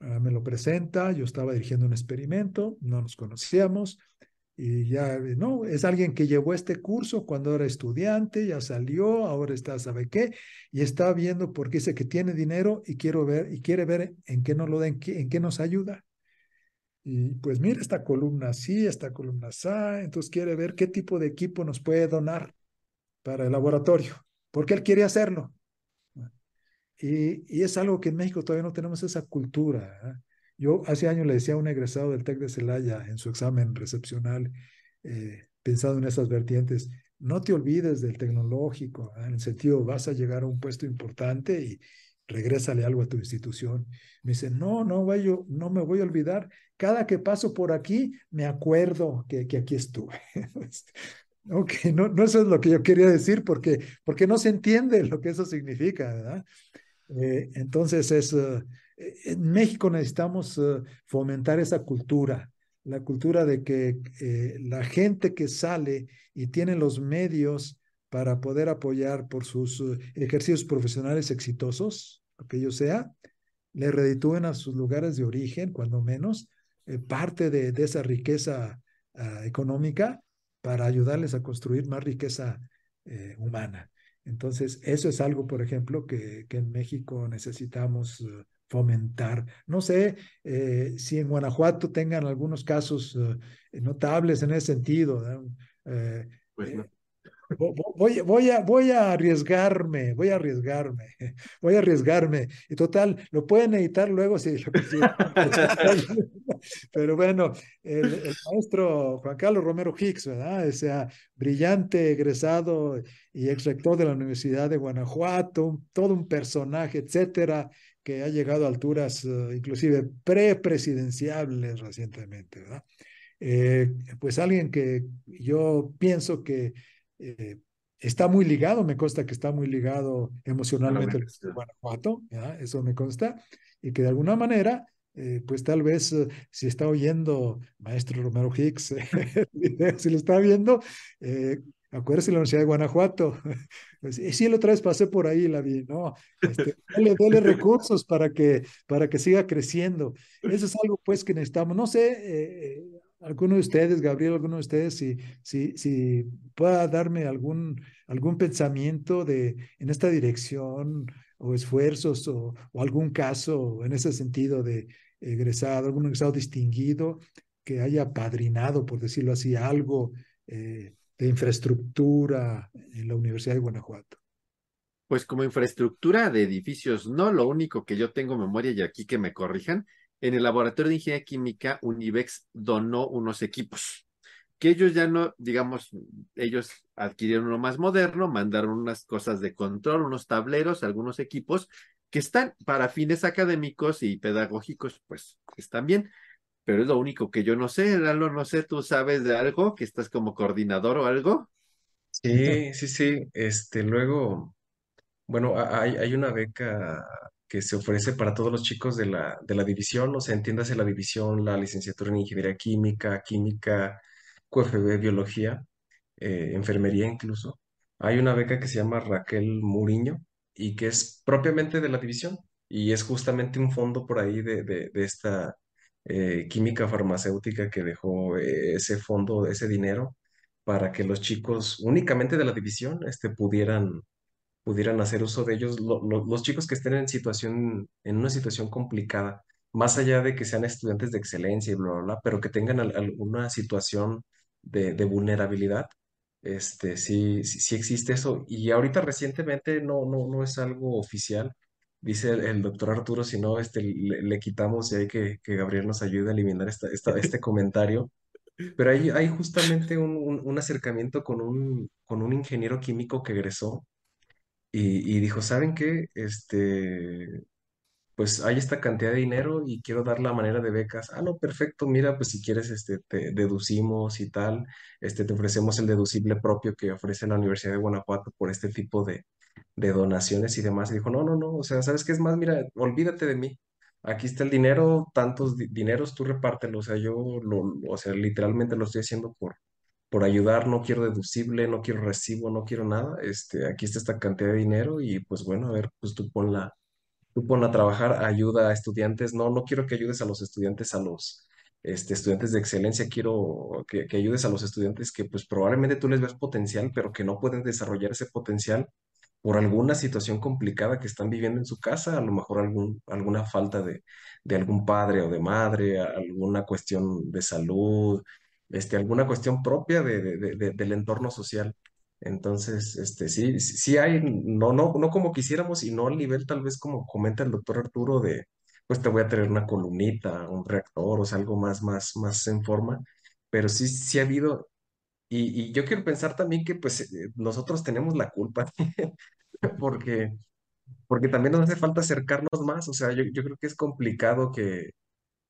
S3: uh, me lo presenta, yo estaba dirigiendo un experimento, no nos conocíamos, y ya, no, es alguien que llevó este curso cuando era estudiante, ya salió, ahora está, ¿sabe qué? Y está viendo porque dice que tiene dinero y quiero ver, y quiere ver en qué nos lo den, en qué nos ayuda. Y pues mira, esta columna sí, esta columna sí, entonces quiere ver qué tipo de equipo nos puede donar para el laboratorio, porque él quiere hacerlo. Y, y es algo que en México todavía no tenemos esa cultura. ¿eh? Yo hace años le decía a un egresado del TEC de Celaya en su examen recepcional, eh, pensado en esas vertientes, no te olvides del tecnológico, ¿eh? en el sentido, vas a llegar a un puesto importante y regrésale algo a tu institución. Me dice, no, no, vaya, no me voy a olvidar. Cada que paso por aquí, me acuerdo que, que aquí estuve. ok, no, no eso es lo que yo quería decir porque, porque no se entiende lo que eso significa, ¿verdad? Eh, entonces es... Uh, en México necesitamos uh, fomentar esa cultura, la cultura de que eh, la gente que sale y tiene los medios para poder apoyar por sus uh, ejercicios profesionales exitosos, lo que ello sea, le reditúen a sus lugares de origen, cuando menos, eh, parte de, de, esa riqueza uh, económica para ayudarles a construir más riqueza eh, humana. Entonces, eso es algo, por ejemplo, que, que en México necesitamos fomentar. No sé eh, si en Guanajuato tengan algunos casos eh, notables en ese sentido. Eh, pues no. Voy, voy, a, voy a arriesgarme, voy a arriesgarme, voy a arriesgarme. Y total, lo pueden editar luego si lo Pero bueno, el, maestro Juan Carlos Romero Hicks, ¿verdad? Brillante, egresado y ex rector de la Universidad de Guanajuato, todo un personaje, etcétera, que ha llegado a alturas uh, inclusive prepresidenciables recientemente. Eh, pues alguien que yo pienso que eh, está muy ligado, me consta que está muy ligado emocionalmente a Guanajuato, ¿ya? eso me consta, y que de alguna manera, eh, pues tal vez uh, si está oyendo maestro Romero Hicks, si lo está viendo, acuérdese de la Universidad de Guanajuato. Pues, sí, la otra vez pasé por ahí la vi, ¿no? Este, dale, dale, recursos para que, para que siga creciendo. Eso es algo pues que necesitamos. No sé, eh, alguno de ustedes, Gabriel, alguno de ustedes, si, si, si pueda darme algún, algún pensamiento de, en esta dirección o esfuerzos o, o algún caso en ese sentido de egresado, algún egresado distinguido que haya padrinado, por decirlo así, algo eh, de infraestructura en la Universidad de Guanajuato?
S1: Pues como infraestructura de edificios, no, lo único que yo tengo memoria y aquí que me corrijan, en el laboratorio de ingeniería química, Univex donó unos equipos, que ellos ya no, digamos, ellos adquirieron uno más moderno, mandaron unas cosas de control, unos tableros, algunos equipos que están para fines académicos y pedagógicos, pues están bien, pero es lo único que yo no sé, Lalo, no sé, ¿tú sabes de algo? ¿Que estás como coordinador o algo?
S4: Sí, sí, sí. Este, luego, bueno, hay, hay una beca que se ofrece para todos los chicos de la, de la división, o sea, entiéndase la división, la licenciatura en ingeniería química, química, QFB, biología, eh, enfermería incluso. Hay una beca que se llama Raquel Muriño y que es propiamente de la división y es justamente un fondo por ahí de, de, de esta eh, química farmacéutica que dejó eh, ese fondo, ese dinero, para que los chicos únicamente de la división este, pudieran, pudieran hacer uso de ellos, lo, lo, los chicos que estén en, situación, en una situación complicada, más allá de que sean estudiantes de excelencia y bla, bla, bla, pero que tengan al, alguna situación de, de, vulnerabilidad. Este, sí, sí, sí existe eso. Y ahorita recientemente no, no, no es algo oficial, dice el, doctor Arturo, si no, este, le, quitamos y hay que, que Gabriel nos ayude a eliminar esta, este comentario. Pero hay, hay justamente un, un, acercamiento con un, con un ingeniero químico que egresó y, dijo, ¿saben qué? Este, pues hay esta cantidad de dinero y quiero dar la manera de becas. Ah, no, perfecto, mira, pues si quieres, este, te deducimos y tal, este, te ofrecemos el deducible propio que ofrece la Universidad de Guanajuato por este tipo de, de donaciones y demás. Y dijo, no, no, no, o sea, ¿sabes qué es más? Mira, olvídate de mí. Aquí está el dinero, tantos dineros, tú repártelo. O sea, yo, lo, o sea, literalmente lo estoy haciendo por, por ayudar, no quiero deducible, no quiero recibo, no quiero nada. Este, aquí está esta cantidad de dinero y pues bueno, a ver, pues tú ponla tú pon a trabajar, ayuda a estudiantes. No, no quiero que ayudes a los estudiantes, a los este, estudiantes de excelencia, quiero que, que ayudes a los estudiantes que pues probablemente tú les ves potencial, pero que no pueden desarrollar ese potencial por alguna situación complicada que están viviendo en su casa, a lo mejor algún, alguna falta de, de algún padre o de madre, alguna cuestión de salud, este, alguna cuestión propia de, de, del entorno social. Entonces, este, sí, sí hay, no, no, no como quisiéramos y no al nivel tal vez como comenta el doctor Arturo de, pues te voy a traer una columnita, un reactor, o sea, algo más, más, más en forma, pero sí, sí ha habido, y, y yo quiero pensar también que pues eh, nosotros tenemos la culpa, porque, porque también nos hace falta acercarnos más, o sea, yo, yo creo que es complicado que,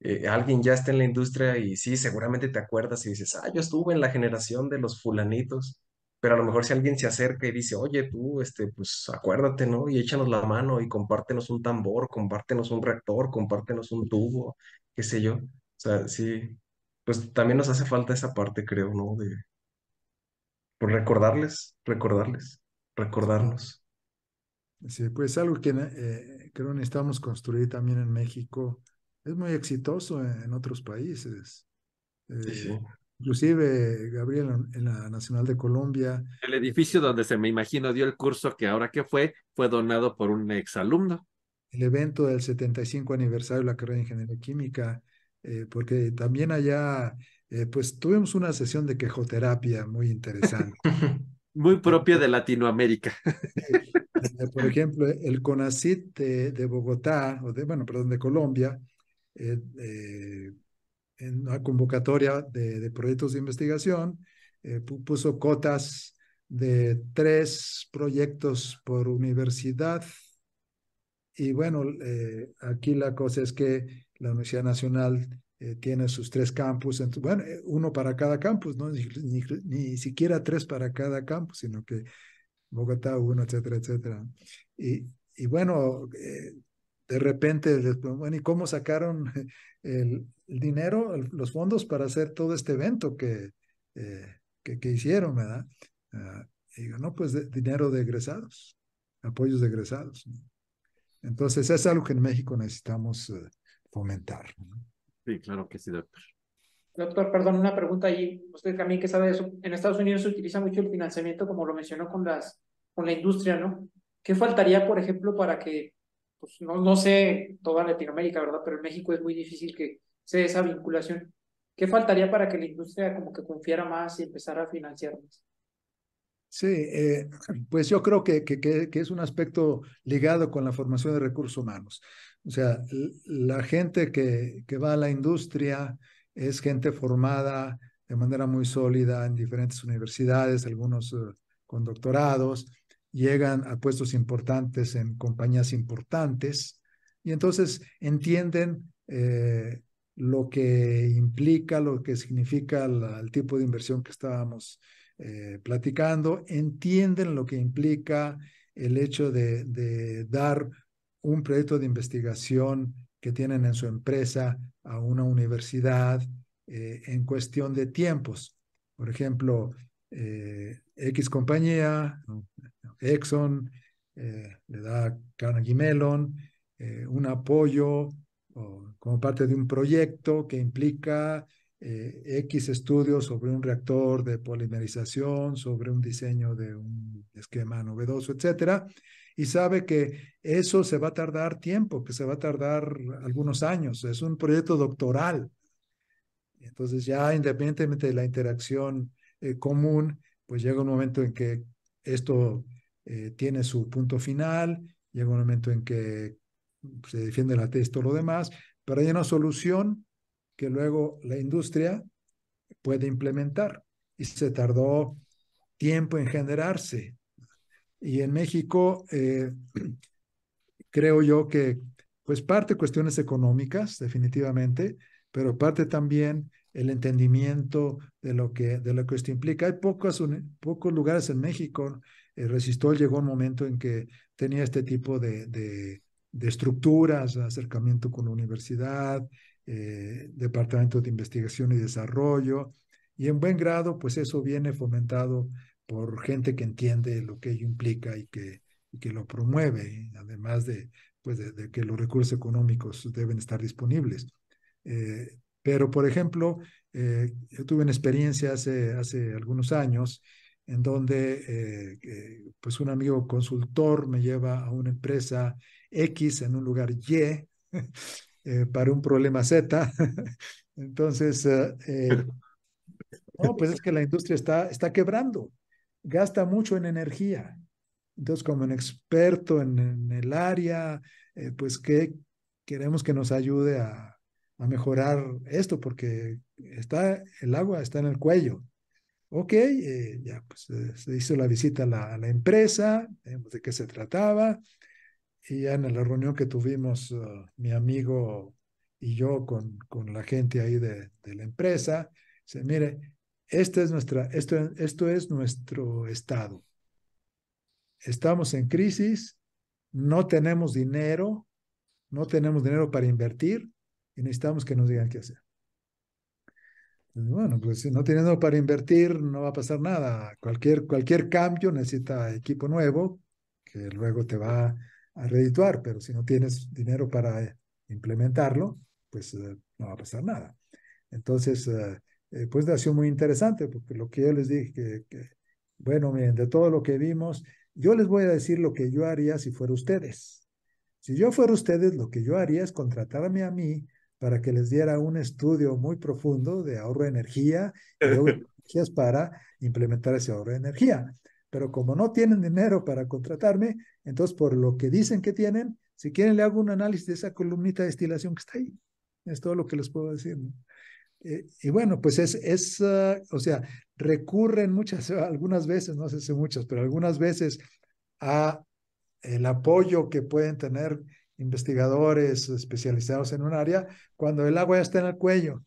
S4: eh, alguien ya está en la industria y sí, seguramente te acuerdas y dices, ah, yo estuve en la generación de los fulanitos, pero a lo mejor si alguien se acerca y dice, oye, tú, este, pues acuérdate, ¿no? Y échanos la mano y compártenos un tambor, compártenos un reactor, compártenos un tubo, qué sé yo. O sea, sí, pues también nos hace falta esa parte, creo, ¿no? De pues, recordarles, recordarles, recordarnos.
S3: Sí, pues algo que eh, creo necesitamos construir también en México es muy exitoso en, otros países. Eh, inclusive, Gabriel, en la Nacional de Colombia.
S1: El edificio donde se me imagino dio el curso que ahora que fue, fue donado por un exalumno.
S3: El evento del 75 aniversario de la carrera de Ingeniería Química, eh, porque también allá, eh, pues tuvimos una sesión de quejoterapia muy interesante.
S1: muy propia de Latinoamérica.
S3: Por ejemplo, el CONACIT de, de Bogotá, o de, bueno, perdón, de Colombia, eh, eh, en una convocatoria de, proyectos de investigación, eh, puso cotas de tres proyectos por universidad. Y bueno, aquí la cosa es que la Universidad Nacional tiene sus tres campus, bueno, uno para cada campus, ¿no? Ni, ni, siquiera tres para cada campus, sino que Bogotá uno, etcétera, etcétera. Y, y bueno, de repente, bueno, ¿y cómo sacaron el, dinero, los fondos para hacer todo este evento que, eh, que, hicieron, verdad? Ah, y digo, no, pues dinero de egresados, apoyos de egresados. Entonces, es algo que en México necesitamos eh, fomentar.
S1: Sí, claro que sí, doctor.
S6: Doctor, perdón, una pregunta ahí. Usted también que sabe de eso. En Estados Unidos se utiliza mucho el financiamiento, como lo mencionó con, las, con la industria, ¿no? ¿Qué faltaría, por ejemplo, para que pues no, no sé toda Latinoamérica, ¿verdad? Pero en México es muy difícil que sea esa vinculación. ¿Qué faltaría para que la industria como que confiara más y empezara a financiar más?
S3: Sí, eh, pues yo creo que, que, que, es un aspecto ligado con la formación de recursos humanos. O sea, la gente que, que va a la industria es gente formada de manera muy sólida en diferentes universidades, algunos eh, con doctorados, llegan a puestos importantes en compañías importantes y entonces entienden eh, lo que implica, lo que significa el tipo de inversión que estábamos eh, platicando, entienden lo que implica el hecho de, dar un proyecto de investigación que tienen en su empresa a una universidad eh, en cuestión de tiempos. Por ejemplo, X compañía, Exxon, eh, le da Carnegie Mellon eh, un apoyo como parte de un proyecto que implica eh, X estudios sobre un reactor de polimerización, sobre un diseño de un esquema novedoso, etcétera, y sabe que eso se va a tardar tiempo, que se va a tardar algunos años, es un proyecto doctoral. Entonces ya independientemente de la interacción común, pues llega un momento en que esto eh, tiene su punto final, llega un momento en que se defiende la tesis, todo lo demás, pero hay una solución que luego la industria puede implementar y se tardó tiempo en generarse. Y en México, eh, creo yo que, pues parte cuestiones económicas, definitivamente, pero parte también el entendimiento de lo que, de lo que esto implica. Hay pocos, pocos lugares en México. Resistol llegó un momento en que tenía este tipo de, de, estructuras, acercamiento con la universidad, eh, departamento de investigación y desarrollo, y en buen grado, pues eso viene fomentado por gente que entiende lo que ello implica y que, que lo promueve, además de, pues de, que los recursos económicos deben estar disponibles. Eh, pero, por ejemplo, eh, yo tuve una experiencia hace, hace algunos años en donde pues un amigo consultor me lleva a una empresa X en un lugar Y Eh, para un problema Z. Entonces, eh, eh, no, pues es que la industria está, está quebrando, gasta mucho en energía. Entonces, como un experto en, el área, pues que queremos que nos ayude a, a, mejorar esto, porque está, el agua está en el cuello. Ok, ya pues se hizo la visita a la, empresa, de qué se trataba, y ya en la reunión que tuvimos uh, mi amigo y yo con, con la gente ahí de, de la empresa, dice, mire, esta es nuestra, esto, esto es nuestro estado. Estamos en crisis, no tenemos dinero, no tenemos dinero para invertir y necesitamos que nos digan qué hacer. Pues bueno, pues si no teniendo para invertir, no va a pasar nada. Cualquier, cualquier cambio necesita equipo nuevo, que luego te va a redituar, pero si no tienes dinero para implementarlo, pues eh, no va a pasar nada. Entonces, eh, eh, pues ha sido muy interesante, porque lo que yo les dije, que, bueno, miren, de todo lo que vimos, yo les voy a decir lo que yo haría si fuera ustedes. Si yo fuera ustedes, lo que yo haría es contratarme a mí para que les diera un estudio muy profundo de ahorro de energía y de energías para implementar ese ahorro de energía pero como no tienen dinero para contratarme, entonces por lo que dicen que tienen, si quieren le hago un análisis de esa columnita de destilación que está ahí. Es todo lo que les puedo decir. Eh, y bueno, pues es, es uh, o sea, recurren muchas, algunas veces, no sé si muchas, pero algunas veces a el apoyo que pueden tener investigadores especializados en un área cuando el agua ya está en el cuello.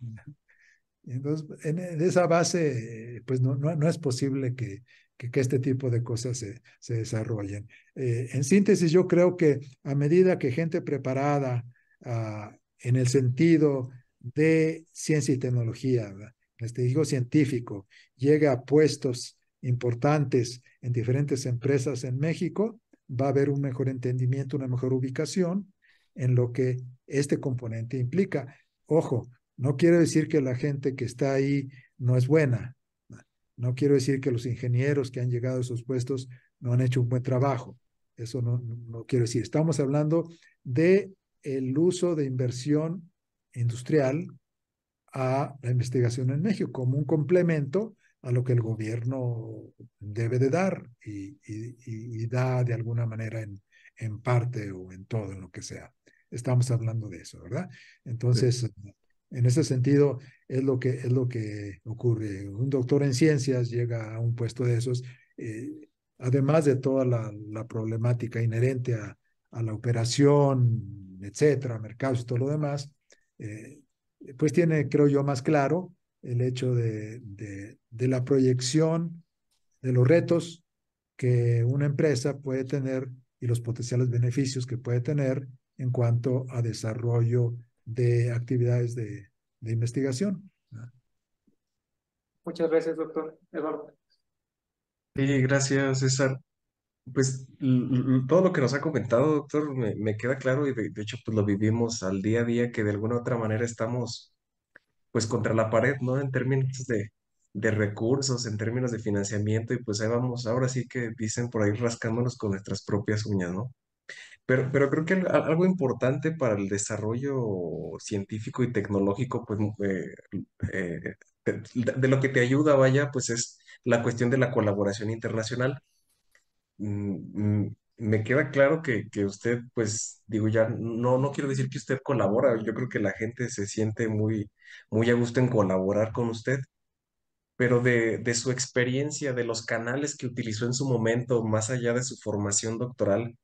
S3: Entonces, en, esa base, pues no, no, no es posible que, que, este tipo de cosas se, se desarrollen. Eh, en síntesis, yo creo que a medida que gente preparada uh, en el sentido de ciencia y tecnología, este digo científico, llega a puestos importantes en diferentes empresas en México, va a haber un mejor entendimiento, una mejor ubicación en lo que este componente implica. Ojo, no quiero decir que la gente que está ahí no es buena, no quiero decir que los ingenieros que han llegado a esos puestos no han hecho un buen trabajo. Eso no, no quiero decir. Estamos hablando de el uso de inversión industrial a la investigación en México como un complemento a lo que el gobierno debe de dar y, y, y da de alguna manera en, en, parte o en todo, en lo que sea. Estamos hablando de eso, ¿verdad? Entonces, sí. En ese sentido, es lo que, es lo que ocurre. Un doctor en ciencias llega a un puesto de esos, eh, además de toda la, la problemática inherente a, a, la operación, etcétera, mercados y todo lo demás, eh, pues tiene, creo yo, más claro el hecho de, de, de la proyección de los retos que una empresa puede tener y los potenciales beneficios que puede tener en cuanto a desarrollo de actividades de, de investigación.
S6: Muchas gracias, doctor Eduardo.
S4: Sí, gracias, César. Pues todo lo que nos ha comentado, doctor, me, me queda claro y de, de, hecho pues lo vivimos al día a día que de alguna u otra manera estamos pues contra la pared, ¿no? En términos de, de recursos, en términos de financiamiento y pues ahí vamos, ahora sí que dicen por ahí rascándonos con nuestras propias uñas, ¿no? Pero, pero creo que algo importante para el desarrollo científico y tecnológico, pues eh, eh, de, lo que te ayuda, vaya, pues es la cuestión de la colaboración internacional. Mm, me queda claro que, que usted, pues, digo, ya no, no quiero decir que usted colabora, yo creo que la gente se siente muy, muy a gusto en colaborar con usted, pero de, de su experiencia, de los canales que utilizó en su momento, más allá de su formación doctoral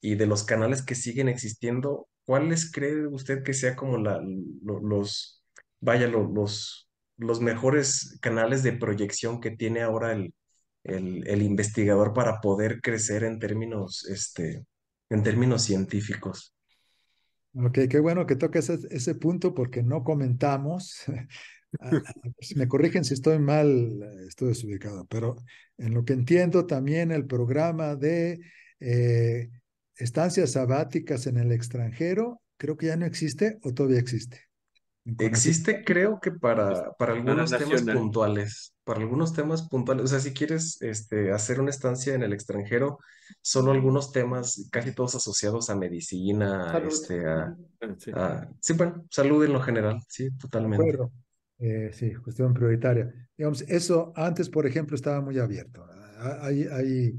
S4: y de los canales que siguen existiendo, ¿cuáles cree usted que sea como la, lo- los, vaya, lo- los, los mejores canales de proyección que tiene ahora el, el, el investigador para poder crecer en términos, este, en términos científicos?
S3: Ok, qué bueno que toques ese, ese punto porque no comentamos. A- a- si me corrigen si estoy mal, estoy desubicado, pero en lo que entiendo también el programa de eh, estancias sabáticas en el extranjero, creo que ya no existe o todavía existe.
S4: Existe, creo que para, para algunos temas
S1: nacional.
S4: puntuales, para algunos temas puntuales, o sea, si quieres este, hacer una estancia en el extranjero, solo algunos temas, casi todos asociados a medicina,
S6: Salud.
S4: este, a,
S1: Sí.
S4: a- sí, bueno, salud en lo general, sí,
S3: De
S4: totalmente.
S3: acuerdo. Eh, sí, cuestión prioritaria. Digamos, eso antes, por ejemplo, estaba muy abierto. Ah, Hay, hay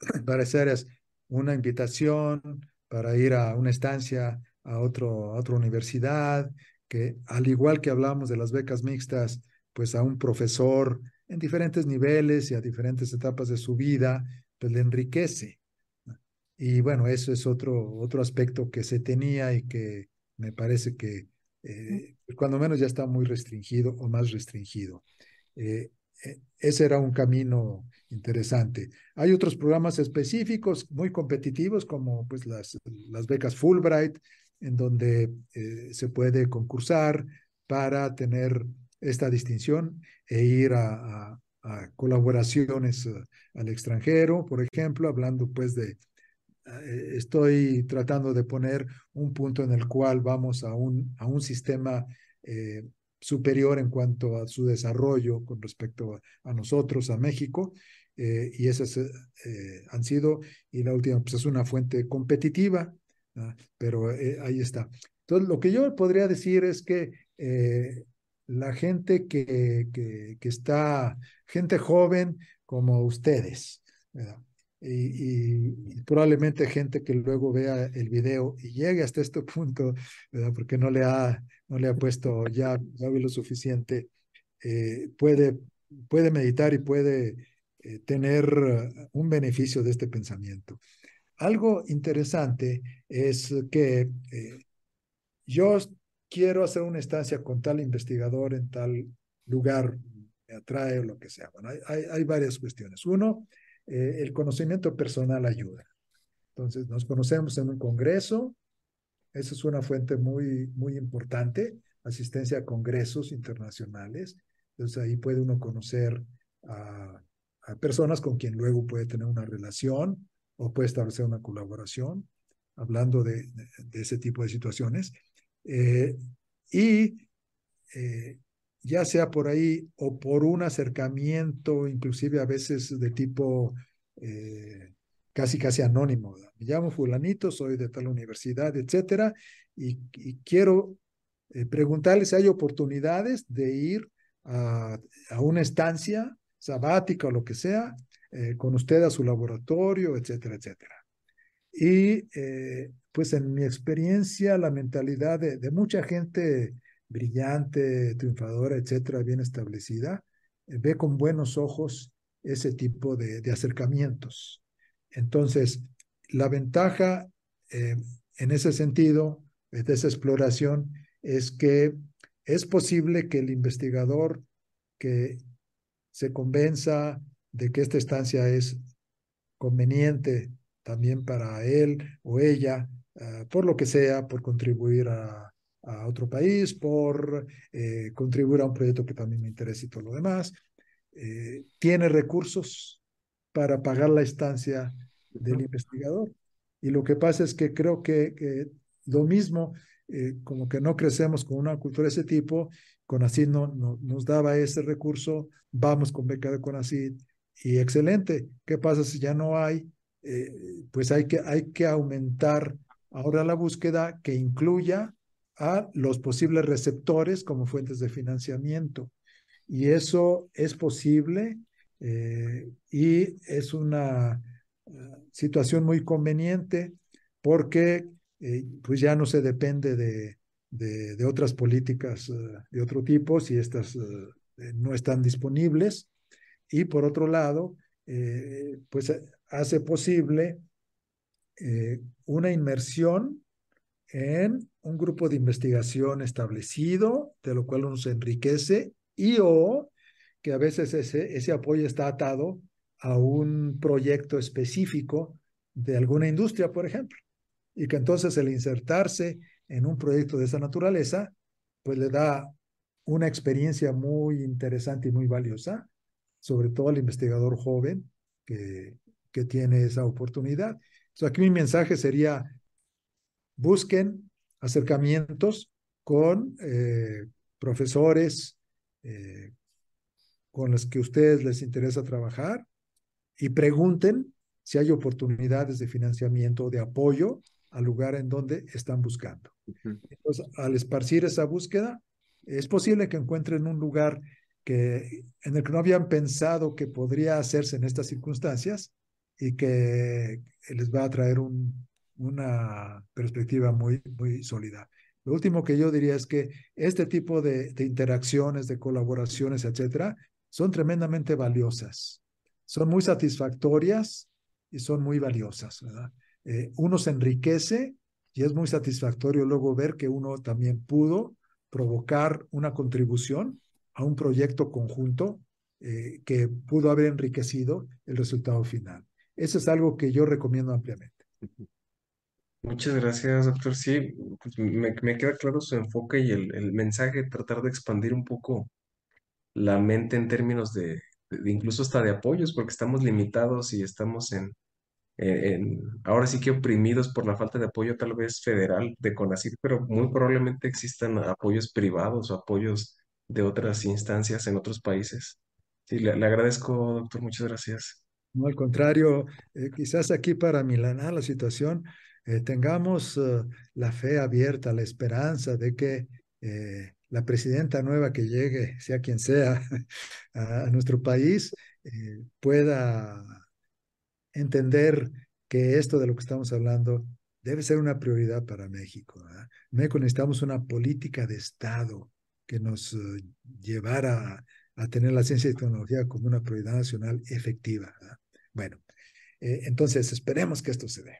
S3: varias áreas, una invitación para ir a una estancia a, otro, a otra universidad, que al igual que hablamos de las becas mixtas, pues a un profesor en diferentes niveles y a diferentes etapas de su vida, pues le enriquece. Y bueno, eso es otro, otro aspecto que se tenía y que me parece que eh, cuando menos ya está muy restringido o más restringido. Eh, eh, ese era un camino interesante. Hay otros programas específicos muy competitivos como pues las, las becas Fulbright, en donde eh, se puede concursar para tener esta distinción e ir a, colaboraciones uh, al extranjero, por ejemplo, hablando pues de eh, estoy tratando de poner un punto en el cual vamos a un, a un sistema eh, superior en cuanto a su desarrollo con respecto a, nosotros, a México, eh, y esas eh, han sido, y la última pues es una fuente competitiva, pero eh, ahí está. Entonces, lo que yo podría decir es que eh, la gente que, que, está, gente joven como ustedes. Y, probablemente gente que luego vea el video y llegue hasta este punto, porque no le ha, no le ha puesto ya, ya lo suficiente, eh, puede, puede meditar y puede tener un beneficio de este pensamiento. Algo interesante es que eh, yo quiero hacer una estancia con tal investigador en tal lugar, me atrae o lo que sea. Hay, varias cuestiones. Uno, eh, el conocimiento personal ayuda. Entonces, nos conocemos en un congreso, esa es una fuente muy, muy importante, asistencia a congresos internacionales. Entonces, ahí puede uno conocer a personas con quien luego puede tener una relación o puede establecer una colaboración, hablando de, de, ese tipo de situaciones. Eh, y eh, ya sea por ahí o por un acercamiento, inclusive a veces de tipo eh, casi casi anónimo. Me llamo fulanito, soy de tal universidad, etcétera, y, quiero preguntarles si hay oportunidades de ir a, a, una estancia sabática o lo que sea, eh, con usted a su laboratorio, etcétera, etcétera. Y eh, pues en mi experiencia, la mentalidad de, mucha gente brillante, triunfadora, etcétera, bien establecida, eh, ve con buenos ojos ese tipo de, de acercamientos. Entonces, la ventaja en ese sentido, de esa exploración, es que es posible que el investigador que se convenza de que esta estancia es conveniente también para él o ella, uh, por lo que sea, por contribuir a, a otro país, por eh, contribuir a un proyecto que también me interesa y todo lo demás. Eh, tiene recursos para pagar la estancia del investigador. Y lo que pasa es que creo que, que lo mismo, eh, como que no crecemos con una cultura de ese tipo, CONACYT no, no, nos daba ese recurso, vamos con beca de CONACYT y excelente. ¿Qué pasa si ya no hay? Eh, pues hay que, hay que aumentar ahora la búsqueda que incluya a los posibles receptores como fuentes de financiamiento. Y eso es posible eh, y es una, situación muy conveniente porque pues ya no se depende de, de, de otras políticas de otro tipo si estas no están disponibles. Y por otro lado, pues hace posible una inmersión en un grupo de investigación establecido, de lo cual uno se enriquece, y o que a veces ese, ese apoyo está atado a un proyecto específico de alguna industria, por ejemplo, y que entonces el insertarse en un proyecto de esa naturaleza, pues le da una experiencia muy interesante y muy valiosa, sobre todo al investigador joven que, que tiene esa oportunidad. Entonces, aquí mi mensaje sería, busquen acercamientos con eh, profesores eh, con los que a ustedes les interesa trabajar y pregunten si hay oportunidades de financiamiento o de apoyo al lugar en donde están buscando. Entonces, al esparcir esa búsqueda, es posible que encuentren un lugar que, en el que no habían pensado que podría hacerse en estas circunstancias y que les va a traer un, una perspectiva muy, muy sólida. Lo último que yo diría es que este tipo de, interacciones, de colaboraciones, etcétera, son tremendamente valiosas. Son muy satisfactorias y son muy valiosas. Eh, uno se enriquece y es muy satisfactorio luego ver que uno también pudo provocar una contribución a un proyecto conjunto eh, que pudo haber enriquecido el resultado final. Eso es algo que yo recomiendo ampliamente.
S4: Muchas gracias, doctor. Sí, pues me, queda claro su enfoque y el, mensaje, tratar de expandir un poco la mente en términos de, de incluso hasta de apoyos, porque estamos limitados y estamos en, en, ahora sí que oprimidos por la falta de apoyo tal vez federal de CONACYT, pero muy probablemente existan apoyos privados o apoyos de otras instancias en otros países. Sí, le, agradezco, doctor, muchas gracias.
S3: No, al contrario, eh, quizás aquí para milanar la situación, eh, tengamos uh, la fe abierta, la esperanza de que eh, la presidenta nueva que llegue, sea quien sea, a, nuestro país, eh, pueda entender que esto de lo que estamos hablando debe ser una prioridad para México. México necesitamos una política de Estado que nos uh, llevara a, a, tener la ciencia y tecnología como una prioridad nacional efectiva. ¿verdad? Bueno, eh, entonces esperemos que esto se dé.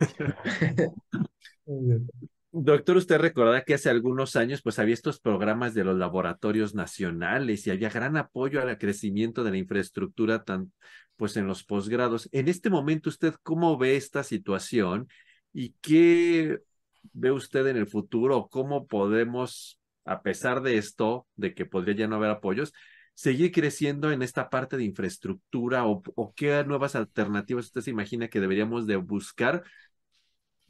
S1: Muy bien. Doctor, usted recordará que hace algunos años pues había estos programas de los laboratorios nacionales y había gran apoyo al crecimiento de la infraestructura tan, pues en los posgrados. En este momento, ¿usted cómo ve esta situación y qué ve usted en el futuro? ¿Cómo podemos, a pesar de esto, de que podría ya no haber apoyos, seguir creciendo en esta parte de infraestructura o, o qué nuevas alternativas usted se imagina que deberíamos de buscar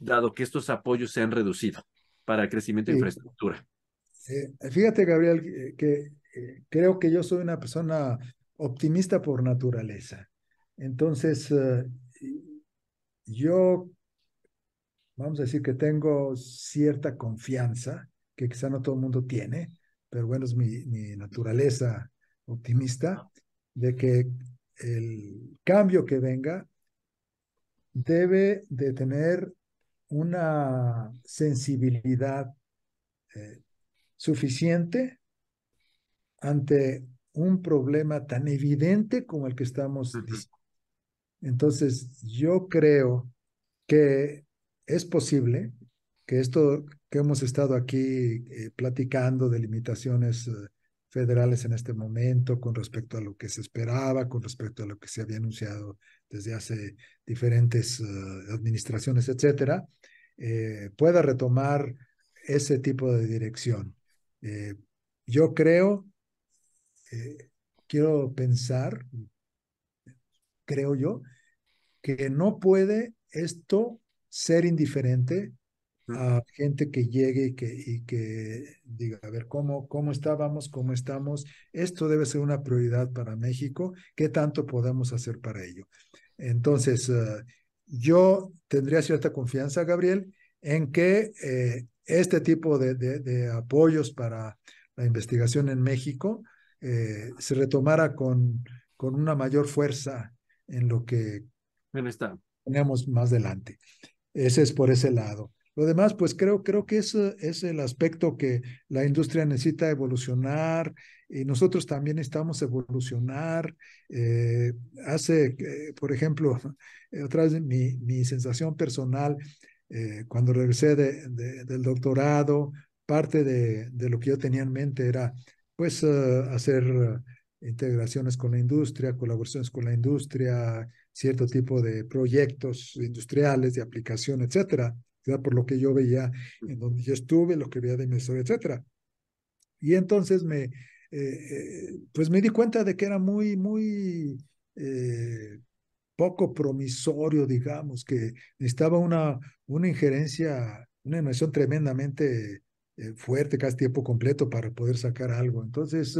S1: dado que estos apoyos se han reducido para el crecimiento de infraestructura.
S3: Eh, fíjate, Gabriel, eh, que eh, creo que yo soy una persona optimista por naturaleza. Entonces, yo, vamos a decir que tengo cierta confianza, que quizá no todo el mundo tiene, pero bueno, es mi, mi naturaleza optimista, de que el cambio que venga debe de tener una sensibilidad eh, suficiente ante un problema tan evidente como el que estamos diciendo. Entonces, yo creo que es posible que esto que hemos estado aquí eh, platicando de limitaciones eh, federales en este momento con respecto a lo que se esperaba, con respecto a lo que se había anunciado desde hace diferentes uh, administraciones, etcétera, eh, pueda retomar ese tipo de dirección. Eh, yo creo, eh, quiero pensar, creo yo, que no puede esto ser indiferente a gente que llegue y que, y que diga, a ver, ¿cómo, ¿cómo estábamos? ¿Cómo estamos? Esto debe ser una prioridad para México. ¿Qué tanto podemos hacer para ello? Entonces, uh, yo tendría cierta confianza, Gabriel, en que eh, este tipo de, de, de, apoyos para la investigación en México eh, se retomara con, con una mayor fuerza en lo que
S1: está.
S3: Tenemos más adelante. Ese es por ese lado. Lo demás, pues creo, creo que es, es el aspecto que la industria necesita evolucionar y nosotros también necesitamos evolucionar. Eh, hace, eh, por ejemplo, otra vez mi, mi sensación personal, eh, cuando regresé de, de, del doctorado, parte de, de, lo que yo tenía en mente era, pues, uh, hacer integraciones con la industria, colaboraciones con la industria, cierto tipo de proyectos industriales de aplicación, etcétera, por lo que yo veía en donde yo estuve, lo que veía de mi historia, etcétera. Y entonces me, eh, pues me di cuenta de que era muy, muy eh, poco promisorio, digamos, que necesitaba una, una injerencia, una inversión tremendamente eh, fuerte, casi tiempo completo para poder sacar algo. Entonces,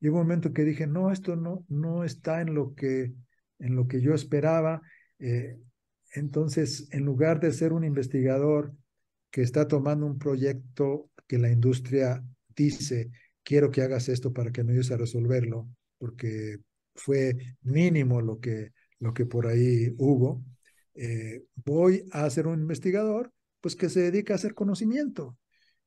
S3: llegó un momento que dije, no, esto no, no está en lo que, en lo que yo esperaba. Eh, entonces, en lugar de ser un investigador que está tomando un proyecto que la industria dice, quiero que hagas esto para que me ayudes a resolverlo, porque fue mínimo lo que, lo que por ahí hubo, eh, voy a ser un investigador pues que se dedica a hacer conocimiento.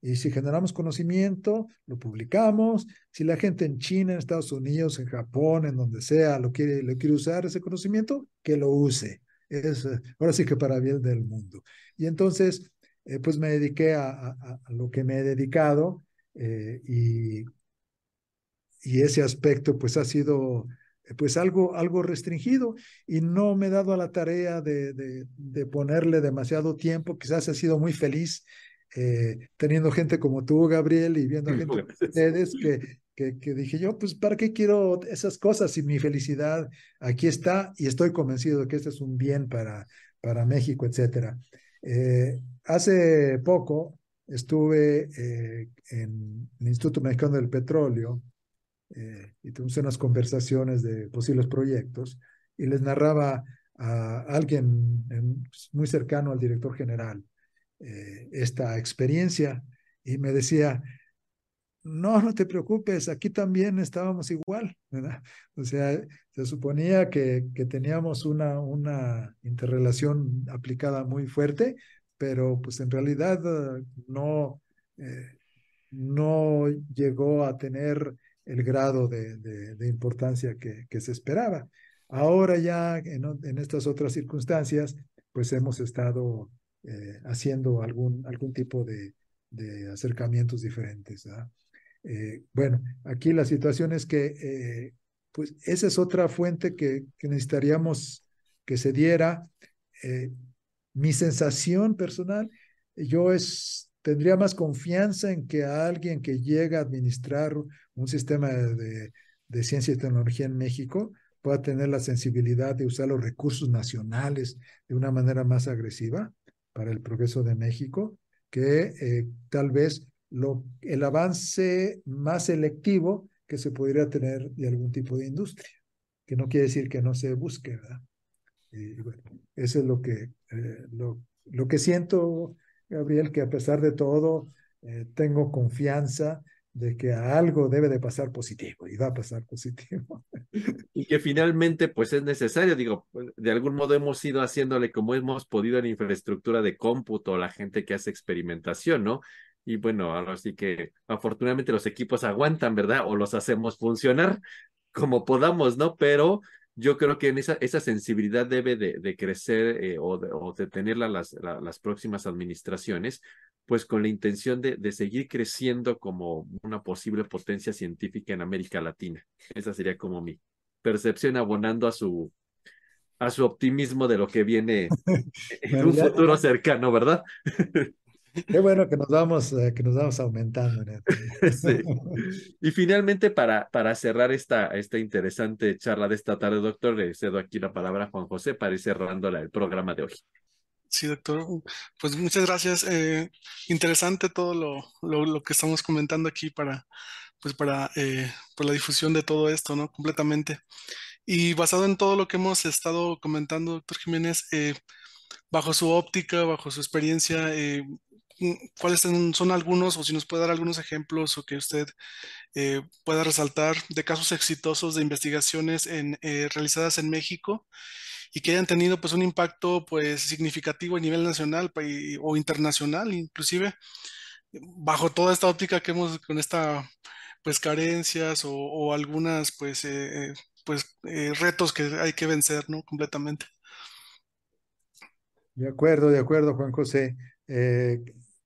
S3: Y si generamos conocimiento, lo publicamos. Si la gente en China, en Estados Unidos, en Japón, en donde sea, lo quiere, lo quiere usar ese conocimiento, que lo use. Es, ahora sí que para bien del mundo. Y entonces, eh, pues me dediqué a, a, a, lo que me he dedicado eh, y, y ese aspecto pues ha sido pues algo, algo restringido y no me he dado a la tarea de, de, de ponerle demasiado tiempo. Quizás he sido muy feliz eh, teniendo gente como tú, Gabriel, y viendo gente como ustedes, que, que, dije yo, pues, ¿para qué quiero esas cosas? Y mi felicidad aquí está y estoy convencido de que este es un bien para, para México, etcétera. Eh, hace poco estuve eh, en el Instituto Mexicano del Petróleo eh, y tuvimos unas conversaciones de posibles proyectos y les narraba a alguien muy cercano al director general esta experiencia y me decía, no, no te preocupes, aquí también estábamos igual, ¿verdad? O sea, se suponía que, que teníamos una, una interrelación aplicada muy fuerte, pero pues en realidad no, eh, no llegó a tener el grado de, de, importancia que, que, se esperaba. Ahora ya en, en, estas otras circunstancias, pues hemos estado eh, haciendo algún, algún tipo de, de acercamientos diferentes. Eh, bueno, aquí la situación es que, eh, pues esa es otra fuente que, necesitaríamos que se diera. Eh, mi sensación personal, yo es, tendría más confianza en que alguien que llega a administrar un sistema de, ciencia y tecnología en México pueda tener la sensibilidad de usar los recursos nacionales de una manera más agresiva para el progreso de México, que tal vez lo, el avance más selectivo que se podría tener de algún tipo de industria, que no quiere decir que no se busque, ¿verdad? Y bueno, eso es lo que, eh, lo, lo, que siento, Gabriel, que a pesar de todo, eh, tengo confianza de que algo debe de pasar positivo y va a pasar positivo.
S1: Y que finalmente pues es necesario, digo, de algún modo hemos ido haciéndole como hemos podido en infraestructura de cómputo, la gente que hace experimentación, ¿no? Y bueno, ahora sí que afortunadamente los equipos aguantan, ¿verdad? O los hacemos funcionar como podamos, ¿no? Pero yo creo que en esa, esa sensibilidad debe de, de crecer eh, o, de, o, de, tenerla las, la, las próximas administraciones, pues con la intención de, de, seguir creciendo como una posible potencia científica en América Latina. Esa sería como mi percepción abonando a su, a su optimismo de lo que viene en un futuro cercano, ¿verdad?
S3: Qué bueno que nos vamos, eh, que nos vamos aumentando.
S1: sí. Y finalmente, para, para cerrar esta, esta interesante charla de esta tarde, doctor, le cedo aquí la palabra a Juan José para ir cerrando el programa de hoy.
S5: Sí, doctor. Pues muchas gracias. Eh, interesante todo lo, lo, lo, que estamos comentando aquí para, pues para eh, por la difusión de todo esto, ¿no? Completamente. Y basado en todo lo que hemos estado comentando, doctor Jiménez, eh, bajo su óptica, bajo su experiencia, eh, cuáles son algunos, o si nos puede dar algunos ejemplos o que usted eh, pueda resaltar de casos exitosos de investigaciones eh, realizadas en México y que hayan tenido pues un impacto pues significativo a nivel nacional o internacional inclusive bajo toda esta óptica que hemos con esta pues carencias o, algunas pues eh, pues retos que hay que vencer no completamente.
S3: De acuerdo de acuerdo Juan José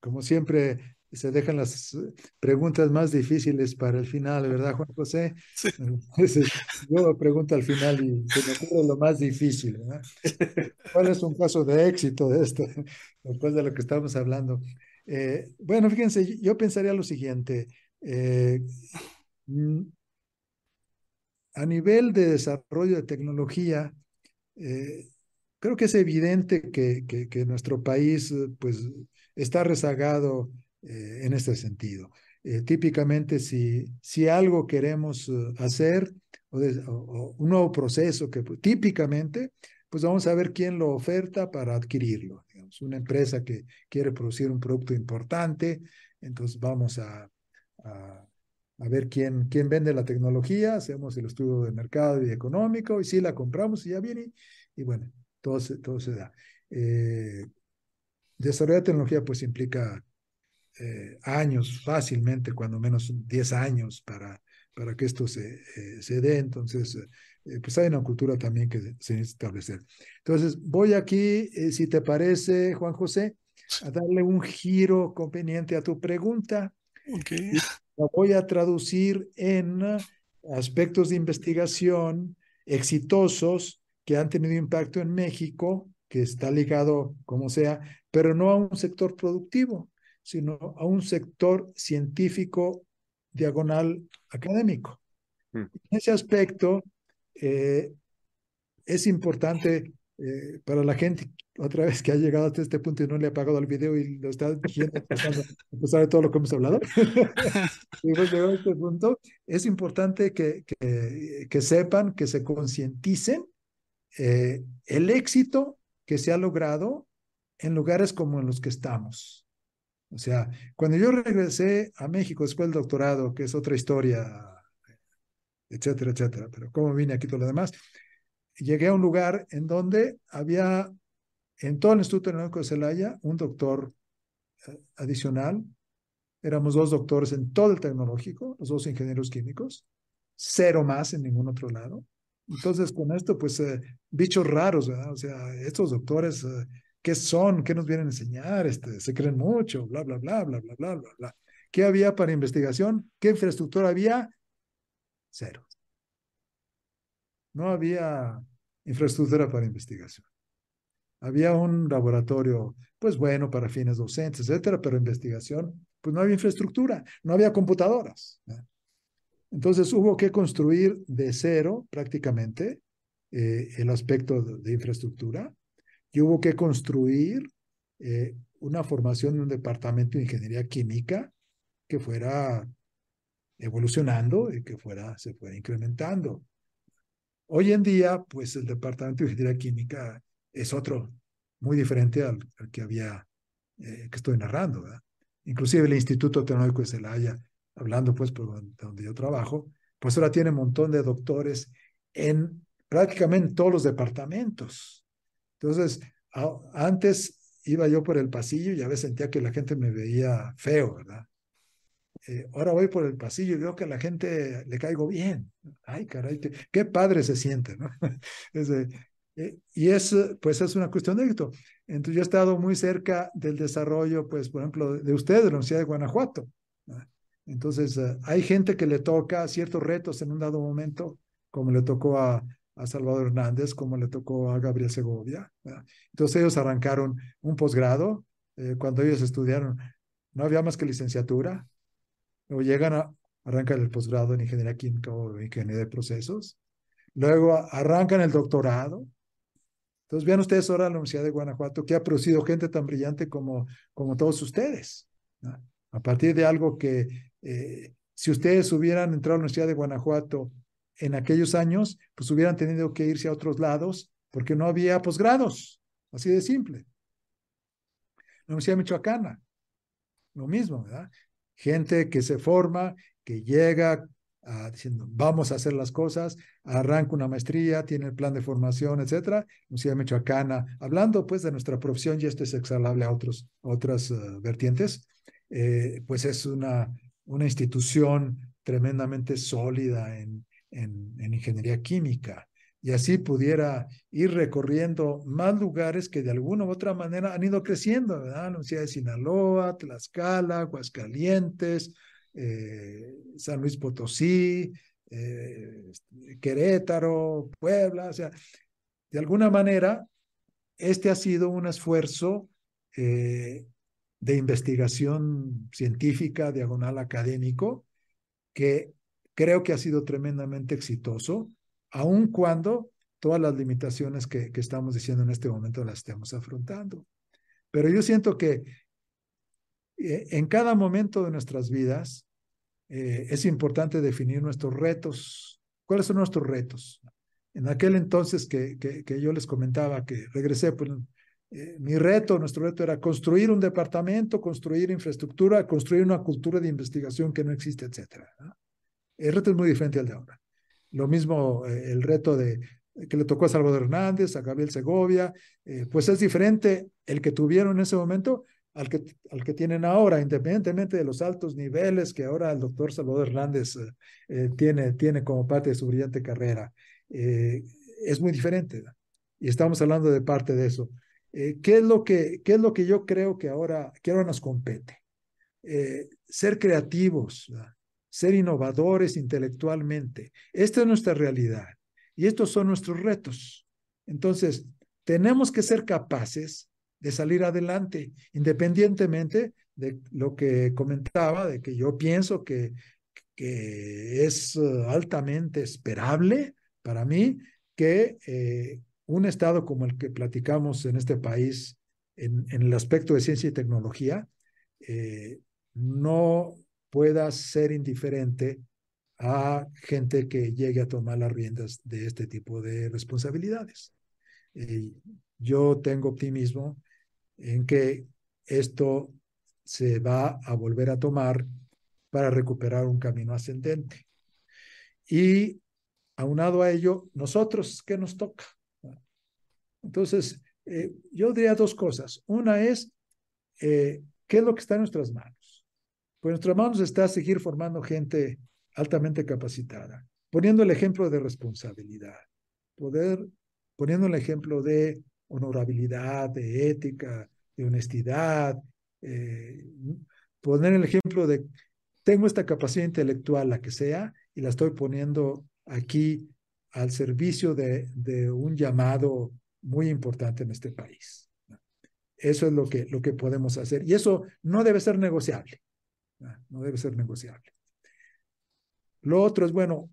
S3: como siempre se dejan las preguntas más difíciles para el final, ¿verdad, Juan José? Sí. Yo pregunto al final y se me ocurre lo más difícil, ¿verdad? ¿Cuál es un caso de éxito de esto, después de lo que estamos hablando? Eh, bueno, fíjense, yo pensaría lo siguiente. Eh, mm, a nivel de desarrollo de tecnología, eh, creo que es evidente que, que, que, nuestro país pues, está rezagado en este sentido. típicamente, si, si algo queremos hacer o, un nuevo proceso que pues, típicamente pues vamos a ver quién lo oferta para adquirirlo. Digamos, una empresa que quiere producir un producto importante, entonces vamos a, a, ver quién, quién vende la tecnología, hacemos el estudio de mercado y económico, y si la compramos y ya viene, y bueno, todo se, todo se da. Eh, desarrollar tecnología pues implica eh, años, fácilmente, cuando menos 10 años para, para que esto se, eh, se dé, entonces eh, pues hay una cultura también que se necesita establecer. Entonces, voy aquí, si te parece, Juan José, a darle un giro conveniente a tu pregunta.
S5: Okay.
S3: La voy a traducir en aspectos de investigación exitosos que han tenido impacto en México, que está ligado, como sea, pero no a un sector productivo, sino a un sector científico diagonal académico. Mm. En ese aspecto, eh, es importante eh, para la gente, otra vez que ha llegado hasta este punto y no le ha pagado el video y lo está viendo, a pesar de todo lo que hemos hablado, y llegado a este punto, es importante que, que, que sepan, que se concienticen eh, el éxito que se ha logrado en lugares como en los que estamos. O sea, cuando yo regresé a México después del doctorado, que es otra historia etcétera, etcétera. Pero como vine aquí todo lo demás, llegué a un lugar en donde había en todo el Instituto Tecnológico de Celaya un doctor eh, adicional. Éramos dos doctores en todo el tecnológico, los dos ingenieros químicos, cero más en ningún otro lado. Entonces, con esto, pues, eh, bichos raros, ¿verdad? O sea, estos doctores, eh, ¿qué son? ¿Qué nos vienen a enseñar? Este, se creen mucho, bla, bla, bla, bla, bla, bla, bla, bla. ¿Qué había para investigación? ¿Qué infraestructura había? Cero. No había infraestructura para investigación. Había un laboratorio, pues bueno, para fines docentes, etcétera, pero investigación, pues no había infraestructura, no había computadoras. Entonces hubo que construir de cero prácticamente eh, el aspecto de, infraestructura y hubo que construir eh, una formación de un departamento de ingeniería química que fuera evolucionando y que fuera, se fuera incrementando. Hoy en día, pues el Departamento de Ingeniería Química es otro, muy diferente al, que había, eh, que estoy narrando. Inclusive el Instituto Tecnológico de Celaya, hablando pues por donde, yo trabajo, pues ahora tiene un montón de doctores en prácticamente todos los departamentos. Entonces, antes iba yo por el pasillo y a veces sentía que la gente me veía feo, ¿verdad? Eh, ahora voy por el pasillo y veo que a la gente le caigo bien. Ay, caray, qué, padre se siente, ¿no? Eh, y es, pues es una cuestión de éxito. Entonces yo he estado muy cerca del desarrollo, pues, por ejemplo, de usted, de la Universidad de Guanajuato. Entonces, eh, hay gente que le toca ciertos retos en un dado momento, como le tocó a, a Salvador Hernández, como le tocó a Gabriel Segovia. Entonces ellos arrancaron un posgrado. cuando ellos estudiaron, no había más que licenciatura, Luego llegan a, arrancan el posgrado en ingeniería química o ingeniería de procesos. Luego arrancan el doctorado. Entonces vean ustedes ahora la Universidad de Guanajuato que ha producido gente tan brillante como, como todos ustedes. A partir de algo que eh, si ustedes hubieran entrado a la Universidad de Guanajuato en aquellos años, pues hubieran tenido que irse a otros lados porque no había posgrados. Así de simple. La Universidad Michoacana, lo mismo, ¿verdad? gente que se forma, que llega diciendo, vamos a hacer las cosas, arranca una maestría, tiene el plan de formación, etcétera, Universidad Michoacana, hablando pues de nuestra profesión, y esto es exhalable a, otros, otras eh, vertientes, eh, pues es una, una institución tremendamente sólida en, en, en ingeniería química, y así pudiera ir recorriendo más lugares que de alguna u otra manera han ido creciendo, ¿verdad? La Universidad de Sinaloa, Tlaxcala, Aguascalientes, eh, San Luis Potosí, eh, Querétaro, Puebla, o sea, de alguna manera, este ha sido un esfuerzo eh, de investigación científica, diagonal académico, que creo que ha sido tremendamente exitoso, aun cuando todas las limitaciones que, que estamos diciendo en este momento las estemos afrontando. Pero yo siento que eh, en cada momento de nuestras vidas eh, es importante definir nuestros retos. ¿Cuáles son nuestros retos? En aquel entonces que, que, yo les comentaba que regresé, pues eh, mi reto, nuestro reto era construir un departamento, construir infraestructura, construir una cultura de investigación que no existe, etc. El reto es muy diferente al de ahora. Lo mismo el reto de, que le tocó a Salvador Hernández, a Gabriel Segovia, pues es diferente el que tuvieron en ese momento al que, al que tienen ahora, independientemente de los altos niveles que ahora el doctor Salvador Hernández eh, eh, tiene, tiene como parte de su brillante carrera. Eh, es muy diferente. Y estamos hablando de parte de eso. ¿Qué, es lo que, ¿Qué es lo que yo creo que ahora, que ahora nos compete? ser creativos, ser innovadores intelectualmente. Esta es nuestra realidad y estos son nuestros retos. Entonces, tenemos que ser capaces de salir adelante, independientemente de lo que comentaba, de que yo pienso que, que es uh, altamente esperable para mí que eh, un Estado como el que platicamos en este país en, el aspecto de ciencia y tecnología eh, no pueda ser indiferente a gente que llegue a tomar las riendas de este tipo de responsabilidades. Eh, yo tengo optimismo en que esto se va a volver a tomar para recuperar un camino ascendente. Y aunado a ello, nosotros, ¿qué nos toca? Entonces, eh, yo diría dos cosas. Una es, eh, ¿qué es lo que está en nuestras manos? Pues en nuestras manos está seguir formando gente altamente capacitada, poniendo el ejemplo de responsabilidad, poder, poniendo el ejemplo de honorabilidad, de ética, de honestidad, eh, poner el ejemplo de, tengo esta capacidad intelectual, la que sea, y la estoy poniendo aquí al servicio de, de un llamado muy importante en este país. Eso es lo que, lo que podemos hacer. Y eso no debe ser negociable. No debe ser negociable. Lo otro es, bueno,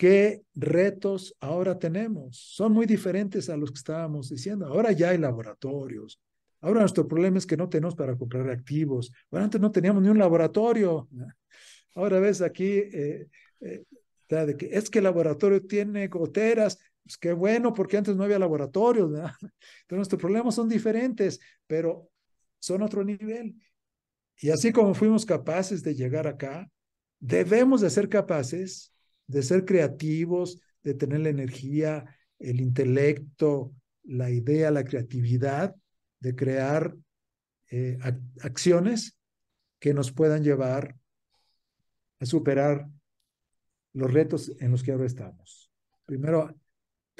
S3: ¿Qué retos ahora tenemos? Son muy diferentes a los que estábamos diciendo. Ahora ya hay laboratorios. Ahora nuestro problema es que no tenemos para comprar reactivos. Bueno, antes no teníamos ni un laboratorio. Ahora ves aquí, eh, eh, de que es que el laboratorio tiene goteras. Pues qué bueno, porque antes no había laboratorios. Entonces nuestros problemas son diferentes, pero son otro nivel. Y así como fuimos capaces de llegar acá, debemos de ser capaces de ser creativos, de tener la energía, el intelecto, la idea, la creatividad, de crear eh, acciones que nos puedan llevar a superar los retos en los que ahora estamos. Primero,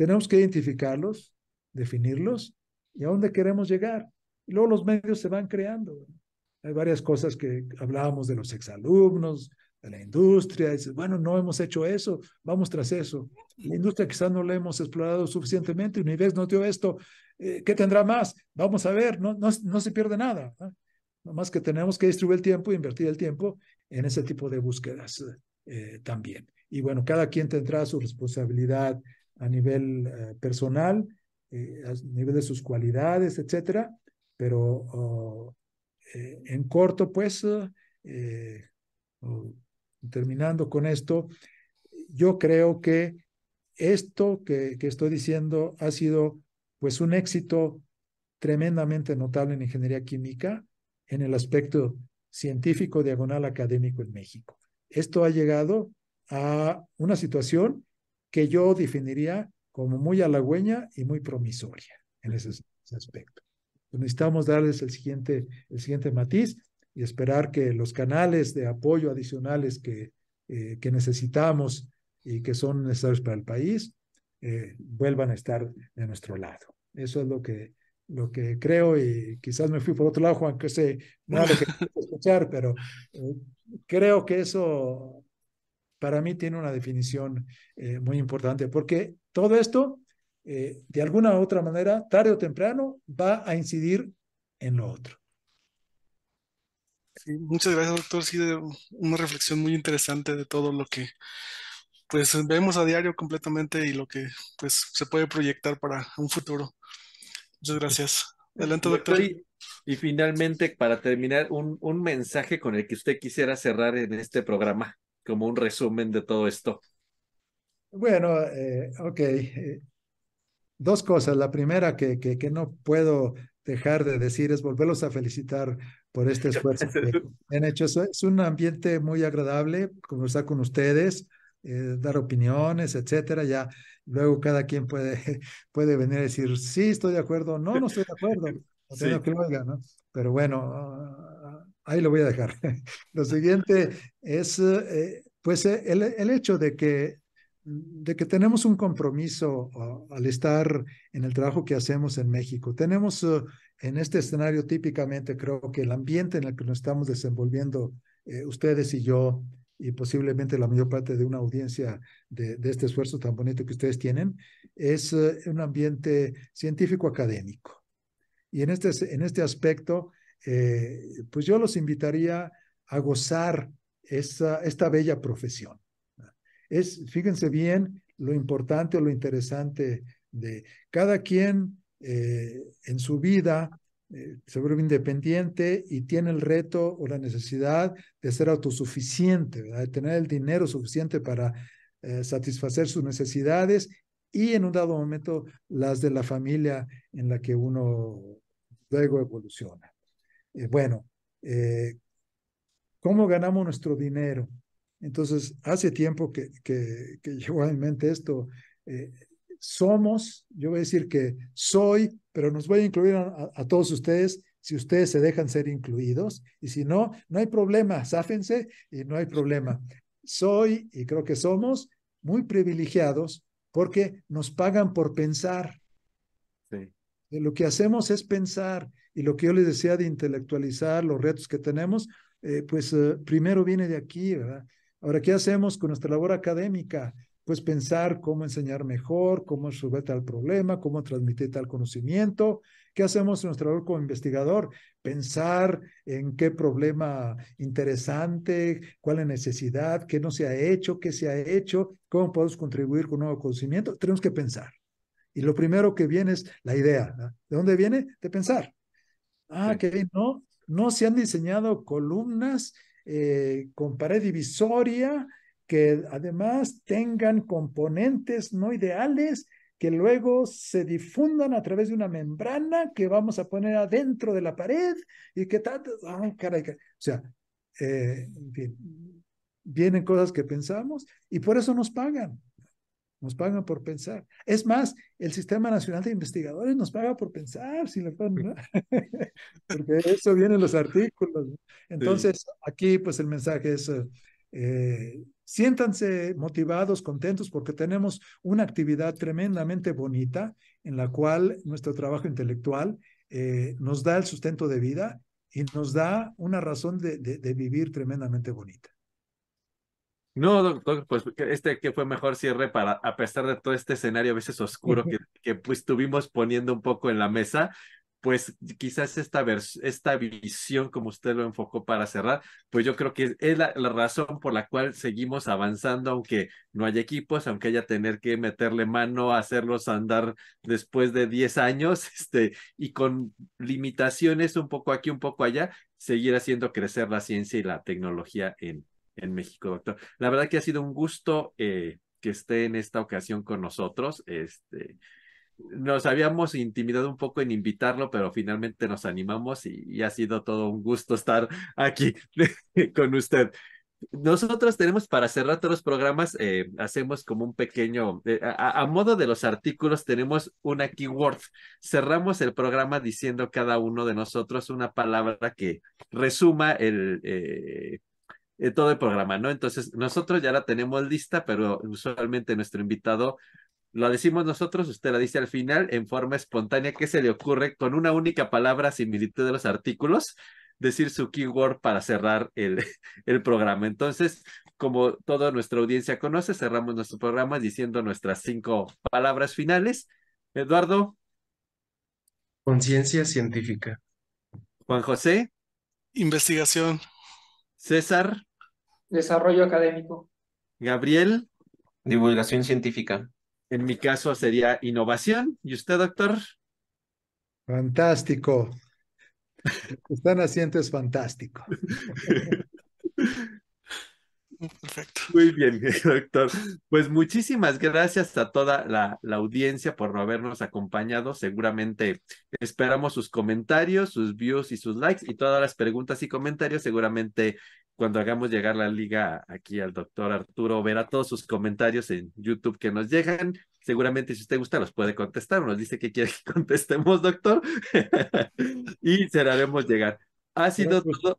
S3: tenemos que identificarlos, definirlos y a dónde queremos llegar. Y luego los medios se van creando. Hay varias cosas que hablábamos de los exalumnos, de la industria, dices, bueno, no hemos hecho eso, vamos tras eso. La industria quizás no la hemos explorado suficientemente, Univex no dio esto, eh, ¿qué tendrá más? Vamos a ver, no, no, no se pierde nada. ¿no? más que tenemos que distribuir el tiempo, invertir el tiempo en ese tipo de búsquedas eh, también. Y bueno, cada quien tendrá su responsabilidad a nivel eh, personal, a nivel de sus cualidades, etcétera, pero oh, en corto, pues, oh, terminando con esto, yo creo que esto que, que, estoy diciendo ha sido pues un éxito tremendamente notable en ingeniería química en el aspecto científico diagonal académico en México. Esto ha llegado a una situación que yo definiría como muy halagüeña y muy promisoria en ese, ese aspecto. Necesitamos darles el siguiente, el siguiente matiz y esperar que los canales de apoyo adicionales que, eh, que necesitamos y que son necesarios para el país eh, vuelvan a estar de nuestro lado. Eso es lo que, lo que creo y quizás me fui por otro lado, Juan, que sé, nada que escuchar, pero eh, creo que eso para mí tiene una definición eh, muy importante, porque todo esto, eh, de alguna u otra manera, tarde o temprano, va a incidir en lo otro.
S5: Sí, muchas gracias, doctor. Sí, de una reflexión muy interesante de todo lo que pues vemos a diario completamente y lo que pues se puede proyectar para un futuro. Muchas gracias. Adelante, doctor.
S1: Y, y finalmente, para terminar, un, un mensaje con el que usted quisiera cerrar en este programa, como un resumen de todo esto.
S3: Bueno, eh, ok. Eh, dos cosas. La primera que, que, que, no puedo dejar de decir es volverlos a felicitar por este esfuerzo que han hecho. Es un ambiente muy agradable conversar con ustedes eh, dar opiniones, etcétera, ya luego cada quien puede, puede venir a decir, sí, estoy de acuerdo, no, no estoy de acuerdo, no sí. que lo oiga, ¿no? Pero bueno, ahí lo voy a dejar. lo siguiente es, eh, pues, el, el hecho de que de que tenemos un compromiso uh, al estar en el trabajo que hacemos en México. Tenemos uh, en este escenario típicamente, creo que el ambiente en el que nos estamos desenvolviendo, eh, ustedes y yo, y posiblemente la mayor parte de una audiencia de, de este esfuerzo tan bonito que ustedes tienen, es uh, un ambiente científico académico. Y en este, en este aspecto, eh, pues yo los invitaría a gozar esa, esta bella profesión. Es, fíjense bien, lo importante o lo interesante de cada quien eh, en su vida eh, se vuelve independiente y tiene el reto o la necesidad de ser autosuficiente, de tener el dinero suficiente para satisfacer sus necesidades y en un dado momento las de la familia en la que uno luego evoluciona. Eh, bueno, ¿cómo ganamos nuestro dinero? Entonces, hace tiempo que, que llevo en mente esto. somos, yo voy a decir que soy pero nos voy a incluir a, a, todos ustedes si ustedes se dejan ser incluidos y si no, no hay problema, sáfense y no hay problema. Soy y creo que somos muy privilegiados porque nos pagan por pensar. Lo que hacemos es pensar y lo que yo les decía de intelectualizar los retos que tenemos, eh, pues eh, primero viene de aquí, ¿verdad? Ahora, ¿qué hacemos con nuestra labor académica? pues pensar cómo enseñar mejor, cómo resolver tal problema, cómo transmitir tal conocimiento. ¿Qué hacemos en nuestro labor como investigador? Pensar en qué problema interesante, cuál es la necesidad, qué no se ha hecho, qué se ha hecho, cómo podemos contribuir con nuevo conocimiento. Tenemos que pensar. Y lo primero que viene es la idea. ¿no? ¿De dónde viene? De pensar. Ah, sí. que no, no se han diseñado columnas eh, con pared divisoria que además tengan componentes no ideales que luego se difundan a través de una membrana que vamos a poner adentro de la pared y que tal, ay, caray, caray. o sea, eh, en fin, vienen cosas que pensamos y por eso nos pagan. Nos pagan por pensar. Es más, el Sistema Nacional de Investigadores nos paga por pensar, si le ponen, ¿no? porque eso viene en los artículos. Entonces, sí. aquí pues el mensaje es, eh, siéntanse motivados, contentos, porque tenemos una actividad tremendamente bonita en la cual nuestro trabajo intelectual eh, nos da el sustento de vida y nos da una razón de, de, de vivir tremendamente bonita.
S1: No, doctor, pues este que fue mejor cierre para, a pesar de todo este escenario a veces oscuro que, que pues estuvimos poniendo un poco en la mesa, pues quizás esta, esta visión, como usted lo enfocó para cerrar, pues yo creo que es la, la, razón por la cual seguimos avanzando, aunque no haya equipos, aunque haya tener que meterle mano a hacerlos andar después de 10 años, este, y con limitaciones un poco aquí, un poco allá, seguir haciendo crecer la ciencia y la tecnología en, en México, doctor. La verdad que ha sido un gusto eh, que esté en esta ocasión con nosotros. Este, nos habíamos intimidado un poco en invitarlo, pero finalmente nos animamos y, ha sido todo un gusto estar aquí con usted. nosotros tenemos para cerrar todos los programas, eh, hacemos como un pequeño, eh, a, modo de los artículos, tenemos una keyword. Cerramos el programa diciendo cada uno de nosotros una palabra que resuma el, todo el programa, ¿no? Entonces, nosotros ya la tenemos lista, pero usualmente nuestro invitado lo decimos nosotros, usted la dice al final en forma espontánea, ¿qué se le ocurre con una única palabra similitud de los artículos? decir su keyword para cerrar el, el programa. Entonces, como toda nuestra audiencia conoce, cerramos nuestro programa diciendo nuestras cinco palabras finales. Eduardo.
S4: Conciencia científica.
S1: Juan José.
S5: Investigación.
S1: César.
S6: Desarrollo académico.
S1: Gabriel.
S2: Divulgación científica.
S1: En mi caso sería innovación. ¿Y usted, doctor?
S3: Fantástico. Lo que están haciendo es fantástico.
S5: Perfecto.
S1: Muy bien, doctor. Pues muchísimas gracias a toda la, la, audiencia por no habernos acompañado. Seguramente esperamos sus comentarios, sus views y sus likes y todas las preguntas y comentarios. Seguramente cuando hagamos llegar la liga aquí al doctor Arturo, verá todos sus comentarios en YouTube que nos llegan. Seguramente si usted gusta los puede contestar, nos dice que quiere que contestemos, doctor, y se la haremos llegar. Ha sido todo,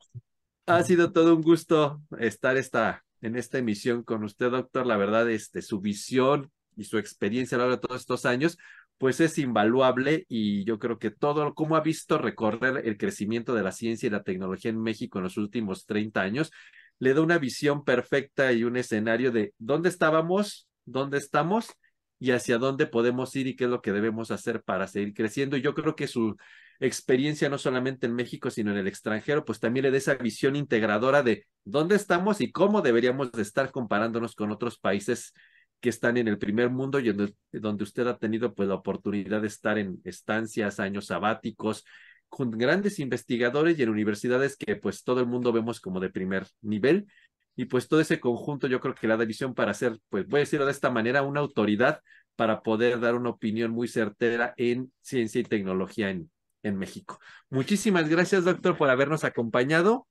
S1: ha sido todo un gusto estar esta, en esta emisión con usted, doctor. La verdad, este, su visión y su experiencia a lo largo de todos estos años, pues es invaluable y yo creo que todo, como ha visto recorrer el crecimiento de la ciencia y la tecnología en México en los últimos 30 años, le da una visión perfecta y un escenario de dónde estábamos, dónde estamos y hacia dónde podemos ir y qué es lo que debemos hacer para seguir creciendo. Y yo creo que su experiencia no solamente en México, sino en el extranjero, pues también le da esa visión integradora de dónde estamos y cómo deberíamos de estar comparándonos con otros países que están en el primer mundo y donde, donde usted ha tenido pues la oportunidad de estar en estancias, años sabáticos, con grandes investigadores y en universidades que pues todo el mundo vemos como de primer nivel y pues todo ese conjunto yo creo que la da visión para ser, pues voy a decirlo de esta manera, una autoridad para poder dar una opinión muy certera en ciencia y tecnología en, en México. Muchísimas gracias, doctor, por habernos acompañado.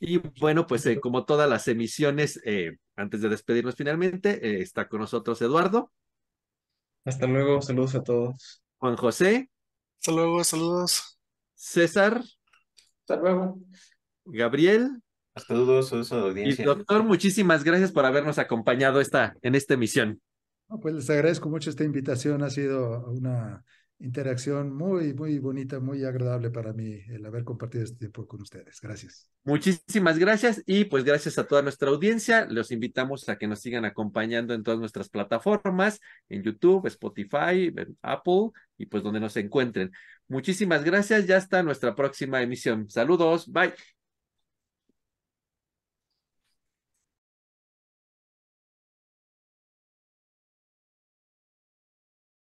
S1: Y bueno, pues eh, como todas las emisiones, eh, antes de despedirnos finalmente, eh, está con nosotros Eduardo.
S4: Hasta luego, saludos a todos.
S1: Juan José.
S5: Hasta luego, saludos.
S1: César.
S6: Hasta luego.
S1: Gabriel.
S2: Hasta luego, saludos a la audiencia.
S1: Y doctor, muchísimas gracias por habernos acompañado esta, en esta emisión.
S3: No, pues les agradezco mucho esta invitación, ha sido una interacción muy, muy bonita, muy agradable para mí el haber compartido este tiempo con ustedes. Gracias.
S1: Muchísimas gracias y pues gracias a toda nuestra audiencia. Los invitamos a que nos sigan acompañando en todas nuestras plataformas, en YouTube, Spotify, Apple y pues donde nos encuentren. Muchísimas gracias. Ya está nuestra próxima emisión. Saludos. Bye.